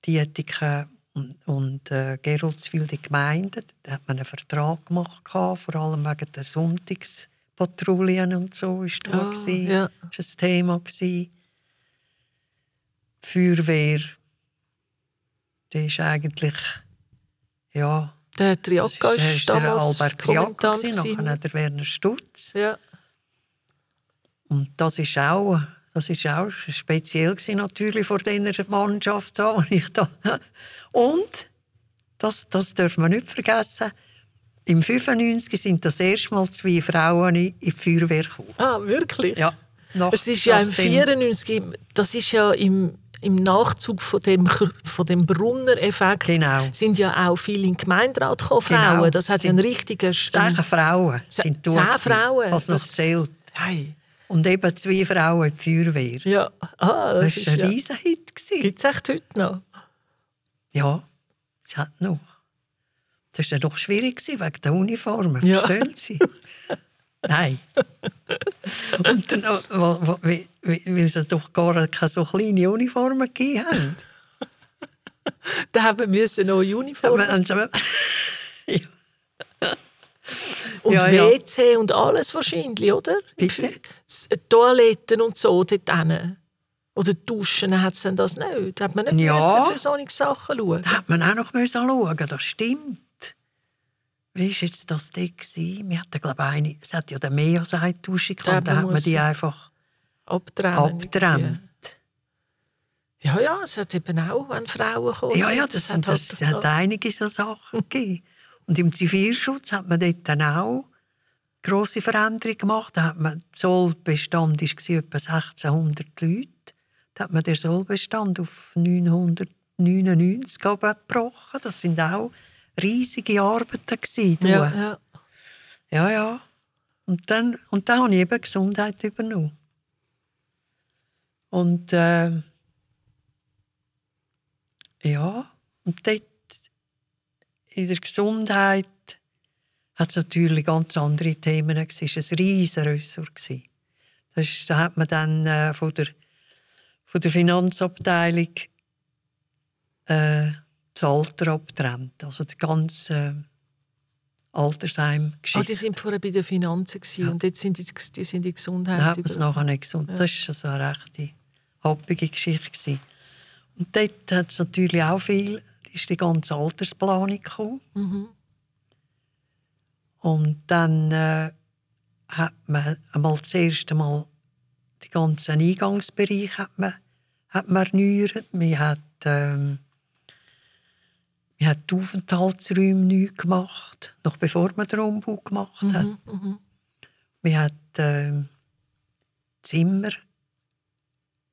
Dietiken und, und äh, Geroldswil, die Gemeinden. Da hat man einen Vertrag gemacht, vor allem wegen der Sonntagspatrouillen und so. Ist da Ah, gewesen. ja. Das war ein Thema. gewesen. Feuerwehr, die ist eigentlich, ja, Der das Triacca ist, ist der damals Albert Triacca, Kommandant. gewesen. nachher der Werner Stutz. Ja. Und das ist auch, das ist auch speziell gewesen, natürlich vor dieser Mannschaft. da, wo ich da. Und, das, das darf man nicht vergessen, im 95 sind das erste Mal zwei Frauen in die Feuerwehr gekommen. Ah, wirklich? Ja, nach, Es ist ja im nach dem- 94, das ist ja im, im Nachzug von dem, von dem Brunner-Effekt, Genau. sind ja auch viele in den Gemeinderat gekommen, Genau. Frauen. Das hat ja Sind einen richtigen... Zehn Frauen sind zehn da gewesen, Frauen, Was noch zählt. Hey. Und eben zwei Frauen in die Feuerwehr. Ja, ah, das, ist war ein ja... Riesenhit. Gibt es echt heute noch? Ja, es hat noch. Das war ja doch schwierig wegen der Uniformen, Ja. verstehen Sie? [LAUGHS] Nein. Und dann, äh, wie- weil es doch gar keine so kleine Uniformen gegeben haben. [LAUGHS] Da haben wir müssen neue Uniformen [LAUGHS] ja, und ja, ja. WC und alles wahrscheinlich, oder? Bitte? S- Toiletten und so dort hin. Oder Duschen hat es das nicht? Hat man nicht Ja. müssen für solche Sachen schauen? Hat man auch noch müssen schauen, das stimmt. Wie war jetzt das gewesen? Wir hatten, glaube ich, eine, es hat ja den mehr als eine Dusche Da gehabt, da hat man die einfach abgetrennt. Ja, ja, es hat eben auch, wenn Frauen kommen. Ja, ja, das, sind, halt- das hat einige so Sachen gegeben. Und im Zivilschutz hat man dort dann auch grosse Veränderungen gemacht. Da hat man, der Zollbestand war etwa 1600 Leute. Hat man den Zollbestand auf 999 abgebrochen. Das sind auch riesige Arbeiten gewesen. ja, ja. ja. ja. Und dann, und dann habe ich eben Gesundheit übernommen. Und äh, ja, und dort in der Gesundheit hat es natürlich ganz andere Themen. Es war ein riesiger Ressort. Das da hat man dann äh, von, der, von der Finanzabteilung äh, das Alter abgetrennt. Also die ganze äh, Ah, Altersheim-Geschichte. die sind vorher bei den Finanzen Ja. und jetzt sind die, die sind in Gesundheit. Da hat man es über- nachher nicht gesund. Ja. Das war so eine rechte happige Geschichte. gewesen. Und dort hat es natürlich auch viel, ist die ganze Altersplanung gekommen. Mhm. Und dann äh, hat man einmal das erste Mal den ganzen Eingangsbereich hat man, hat man erneuert. Man hat, ähm, man hat die Aufenthaltsräume neu gemacht, noch bevor man den Umbau gemacht hat. Mhm. Mhm. Man hat ähm, Zimmer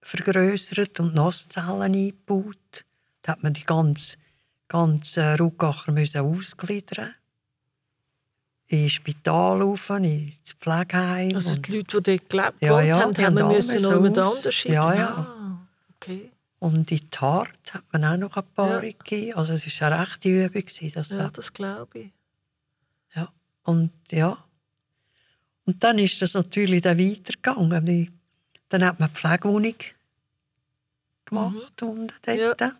vergrößert und Nasszellen eingebaut. Da hat man die ganze, ganze Rückacher müssen ausgliedern ins Spital rauf, ins Pflegeheim. Also die Leute, die dort gelebt Ja, ja, haben, haben haben müssen noch aus- anders. Ja, ja. Ah, okay. Und in die Hart hat man auch noch ein paar Ja. gegeben. Also es war eine rechte Übung. Das Ja, das glaube ich. Und ja. Und dann ist das natürlich dann weitergegangen. Dann hat man die Pflegewohnung gemacht unten dort. Ja.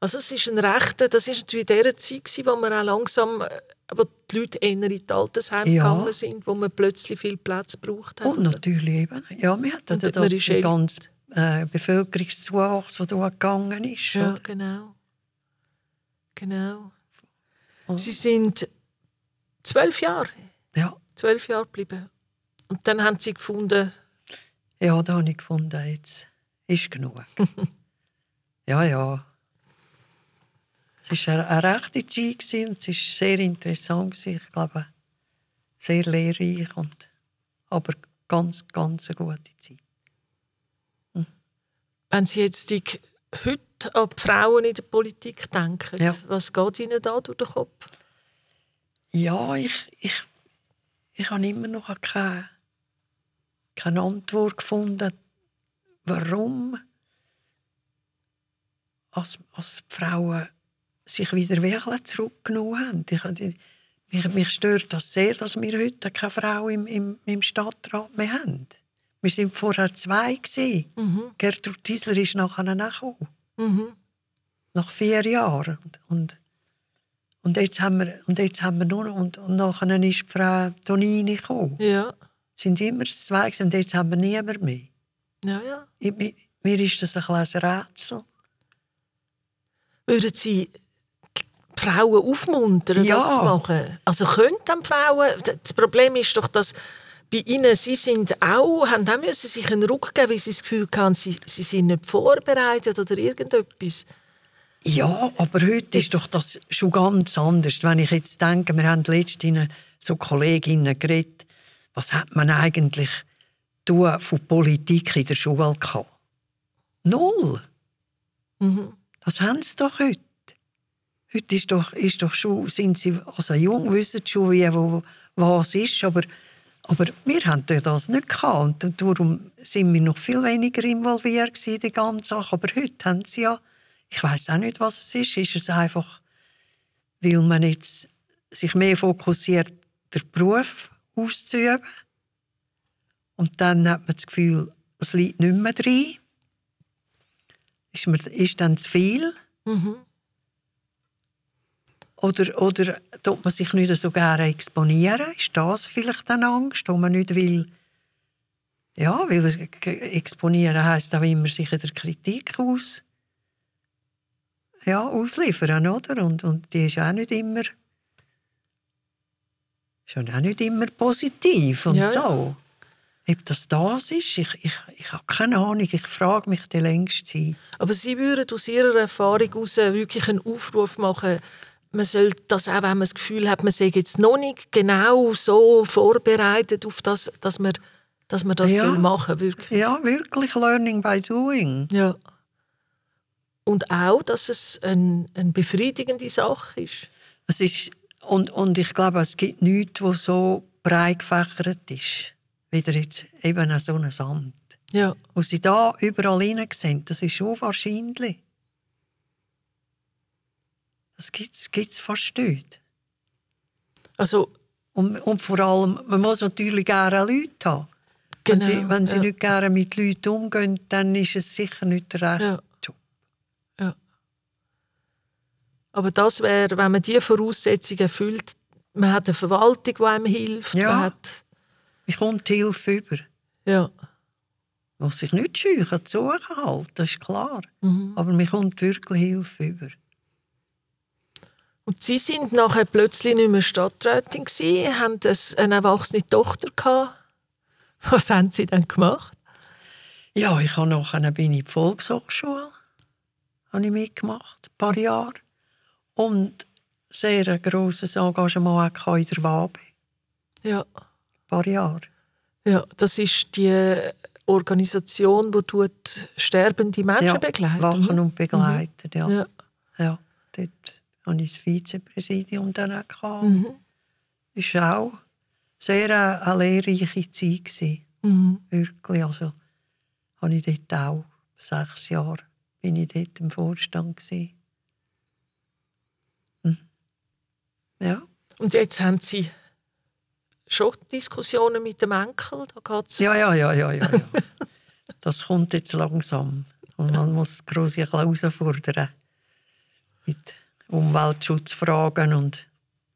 Also es ist ein rechter, das ist natürlich in dieser Zeit, gewesen, wo man auch langsam, äh, wo die Leute eher in die Altersheime Ja. gegangen sind, wo man plötzlich viel Platz braucht. Und natürlich eben, ja, wir hatten man das ist ganzen äh, Bevölkerungszuwachs, der da gegangen ist. Ja, oder? genau. Genau. Und- Sie sind zwölf Jahre, Ja, zwölf Jahre geblieben. Und dann haben sie gefunden, ja, da habe ich gefunden, jetzt ist genug. [LAUGHS] ja, ja. Es war eine, rechte Zeit und es war sehr interessant. gewesen. Ich glaube, sehr lehrreich, und, aber ganz, ganz eine gute Zeit. wenn sie jetzt die, heute an die Frauen in der Politik denken, Ja. was geht ihnen da durch den Kopf? Ja, ich, ich, ich habe immer noch keine, keine Antwort gefunden, warum als, als Frauen sich wieder wirklich zurückgenommen haben. Ich, mich, mich stört das sehr, dass wir heute keine Frau im, im, im Stadtrat mehr haben. Wir sind vorher zwei. Gewesen. Mhm. Gertrud Diesler ist nachher nachgekommen, Mhm. nach vier Jahren. Und, und, und, jetzt haben wir, und jetzt haben wir nur noch, und, und nachher ist Frau Tonini gekommen. Ja, sind immer zwei gewesen, und jetzt haben wir niemand mehr. ja, ja. Ich, mir, mir ist das ein kleines Rätsel. Würden Sie die Frauen aufmuntern, Ja. das zu machen? Also können dann Frauen, das Problem ist doch, dass bei ihnen, sie sind auch, haben auch müssen sich einen Ruck geben, weil sie das Gefühl haben, sie, sie sind nicht vorbereitet oder irgendetwas. Ja, aber heute Jetzt- ist doch das schon ganz anders. Wenn ich jetzt denke, wir haben letztens so Kolleginnen geredet, was hat man eigentlich tun von Politik in der Schule gehabt? Null. Mhm. Das haben sie doch heute. Heute ist doch, ist doch schon, sind sie, also jung wissen schon, wie, wo, was ist, aber, aber wir haben das nicht gehabt. Und darum sind wir noch viel weniger involviert in die ganze Sache. Aber heute haben sie ja, ich weiß auch nicht, was es ist. Ist es einfach, weil man jetzt sich mehr fokussiert, den Beruf auszuüben? Und dann hat man das Gefühl, es liegt nicht mehr drin. Ist, ist dann zu viel? Mhm. Oder, oder tut man sich nicht so gerne exponieren? Ist das vielleicht eine Angst, wo man nicht will? Ja, weil exponieren heisst auch immer sich der Kritik aus, ja, ausliefern, oder? Und, und die ist auch nicht immer, ist auch nicht immer positiv und Ja, ja. so. Ob das das ist, ich, ich, ich habe keine Ahnung. Ich frage mich die längste Zeit. Aber Sie würden aus Ihrer Erfahrung heraus wirklich einen Aufruf machen, man soll das auch, wenn man das Gefühl hat, man sei jetzt noch nicht genau so vorbereitet auf das, dass man, dass man das Ja. soll machen wirklich. Ja, wirklich Learning by Doing. Ja. Und auch, dass es ein, eine befriedigende Sache ist. Es ist, und, und ich glaube, es gibt nichts, was so breit gefächert ist. Wieder jetzt eben an so einem Amt. Ja. Wo sie da überall hinein sehen, das ist schon wahrscheinlich. Das gibt es fast nicht. Also, Und, und vor allem, man muss natürlich gerne Leute haben. genau. Wenn sie, wenn sie ja. nicht gerne mit Leuten umgehen, dann ist es sicher nicht der rechte Ja. Job. Ja. Aber das wäre, wenn man diese Voraussetzungen erfüllt, man hat eine Verwaltung, die einem hilft. Ja. Man hat, Ich komme die Hilfe über. ja. Man muss sich nicht scheuchen, zu suchen halt, das ist klar. Mhm. Aber mir kommt wirklich Hilfe über. Und Sie sind nachher plötzlich nicht mehr Stadträtin gewesen, haben das- eine erwachsene Tochter gehabt. Was haben Sie dann gemacht? Ja, ich habe nachher bin ich in die Volkshochschule habe ich mitgemacht, ein paar Jahre. Und sehr ein grosses Engagement auch in der Wabe, Ja. ein paar Jahre. Ja, das ist die Organisation, die tut sterbende Menschen ja, begleitet. Wachen und begleitet, ja. Ja. ja. Dort hatte ich das Vizepräsidium dann auch. Gehabt. Mhm. Das war auch sehr eine, eine lehrreiche Zeit. Gewesen. Mhm. Wirklich. Also, habe ich dort auch sechs Jahre bin ich dort im Vorstand. Gewesen. Mhm. Ja. Und jetzt haben Sie schon Diskussionen mit dem Enkel. Da geht's Ja, ja, ja, ja, ja. ja. [LAUGHS] das kommt jetzt langsam. Und man muss große herausfordern mit Umweltschutzfragen und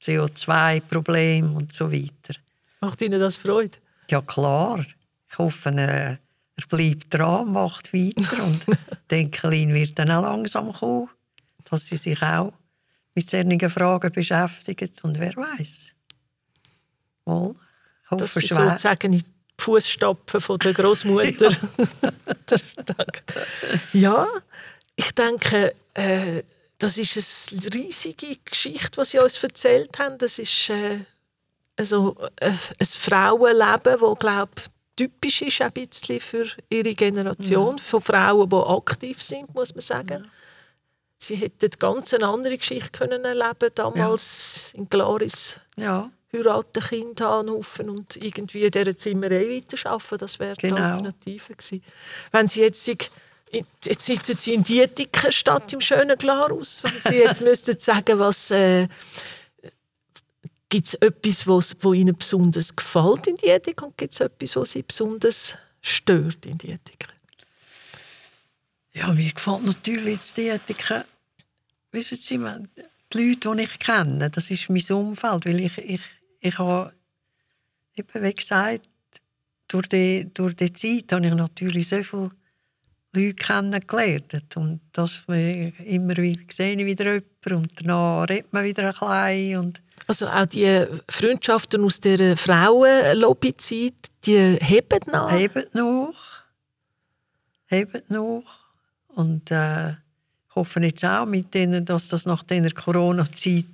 CO2-Problemen und so weiter. Macht Ihnen das Freude? Ja, klar. Ich hoffe, äh, er bleibt dran, macht weiter und [LAUGHS] die Enkelin wird dann auch langsam kommen, dass sie sich auch mit solchen Fragen beschäftigt und wer weiß. Mal, ich hoffe Das ist schwer. sozusagen in die Fußstapfen von der Großmutter. [LAUGHS] [LAUGHS] ja, ich denke, äh, das ist eine riesige Geschichte, was Sie uns erzählt haben. Das ist äh, also, äh, ein Frauenleben, das glaube typisch ist ein bisschen für ihre Generation, von Frauen, die aktiv sind, muss man sagen. Sie hätten ganz eine andere Geschichte können erleben damals in Glaris Ja, heiraten, Kind haben, einen Haufen und irgendwie in dieser Zimmerei weiterarbeiten. Das wäre die Genau. Alternative gewesen. Wenn Sie jetzt, sich- jetzt sitzen Sie in Dietiken statt im schönen Glarus. Wenn Sie jetzt [LAUGHS] müssten sagen, was äh, gibt es etwas, was wo Ihnen besonders gefällt in Dietiken und gibt es etwas, was Sie besonders stört in Dietiken? Ja, mir gefällt natürlich die Ethik. Wissen Sie, die Leute, die ich kenne, das ist mein Umfeld, weil ich, ich, ich habe, eben wie gesagt, durch die, durch die Zeit habe ich natürlich so viele Leute kennengelernt und das immer wieder sehe ich wieder jemanden und danach redet man wieder ein bisschen und Also auch die Freundschaften aus der Frauenlobbyzeit, die heben nach. hebt noch, hebt noch und äh, ich hoffe jetzt auch mit denen, dass das nach dieser Corona-Zeit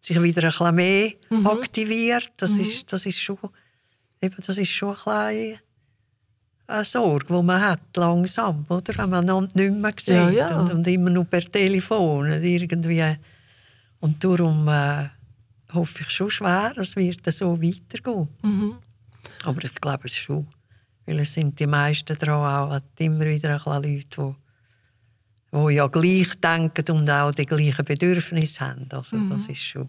sich wieder ein bisschen mehr Mhm. aktiviert. Das, Mhm. ist, das, ist schon, eben, das ist schon ein bisschen eine Sorge, die man hat, langsam, oder? wenn man einander nicht mehr sieht Ja, ja. Und, und immer nur per Telefon und irgendwie. Und darum äh, hoffe ich schon schwer, es wird so weitergehen. Mhm. Aber ich glaube es schon. Weil es sind die meisten daran auch immer wieder ein Leute, die, die ja gleich denken und auch die gleichen Bedürfnisse haben. Also Mhm. das ist schon,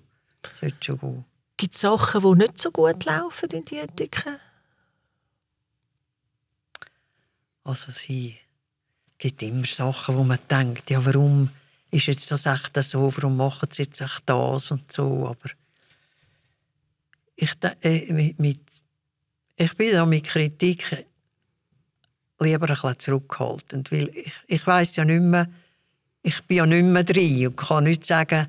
sollte schon gut. Gibt es Sachen, die nicht so gut laufen in Dietiken? Also sie gibt immer Sachen, wo man denkt, ja warum ist jetzt das echt so, warum machen sie jetzt echt das und so, aber ich, äh, mit, mit, ich bin da mit Kritik lieber ein bisschen zurückhaltend, weil ich, ich weiß ja nicht mehr, ich bin ja nicht mehr drin und kann nicht sagen,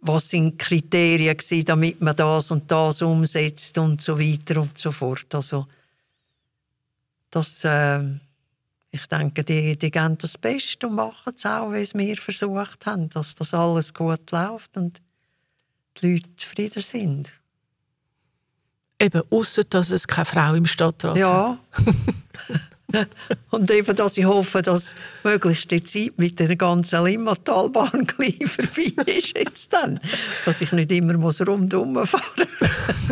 was sind die Kriterien gewesen, damit man das und das umsetzt und so weiter und so fort. Also das, ähm, ich denke, die, die geben das Beste und machen es auch, wie es wir versucht haben, dass das alles gut läuft und die Leute zufrieden sind. Eben, außer dass es keine Frau im Stadtrat. Ja. [LAUGHS] und eben, dass ich hoffe, dass möglichst die Zeit mit der ganzen Limmatalbahn [LAUGHS] gleich vorbei ist jetzt dann. Dass ich nicht immer muss rundum fahren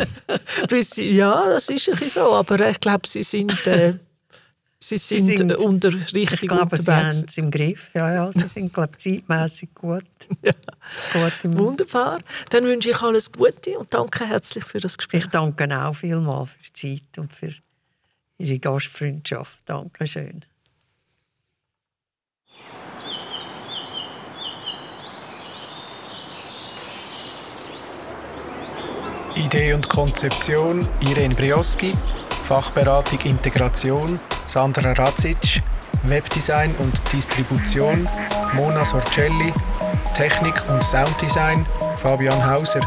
[LAUGHS] Bis, ja, das ist ein so, aber ich glaube, sie sind, äh, sie sind, sind- äh, unter Ich richtig glaube, sie haben es im Griff. Ja, ja, sie [LAUGHS] sind, glaube ich, zeitmässig gut. [LAUGHS] Ja. gut im Wunderbar. Dann wünsche ich alles Gute und danke herzlich für das Gespräch. Ich danke auch vielmals für die Zeit und für Ihre Gastfreundschaft. Dankeschön. Idee und Konzeption Irene Brioski, Fachberatung Integration Sandra Radzic, Webdesign und Distribution Mona Sorcelli, Technik und Sounddesign Fabian Hauser.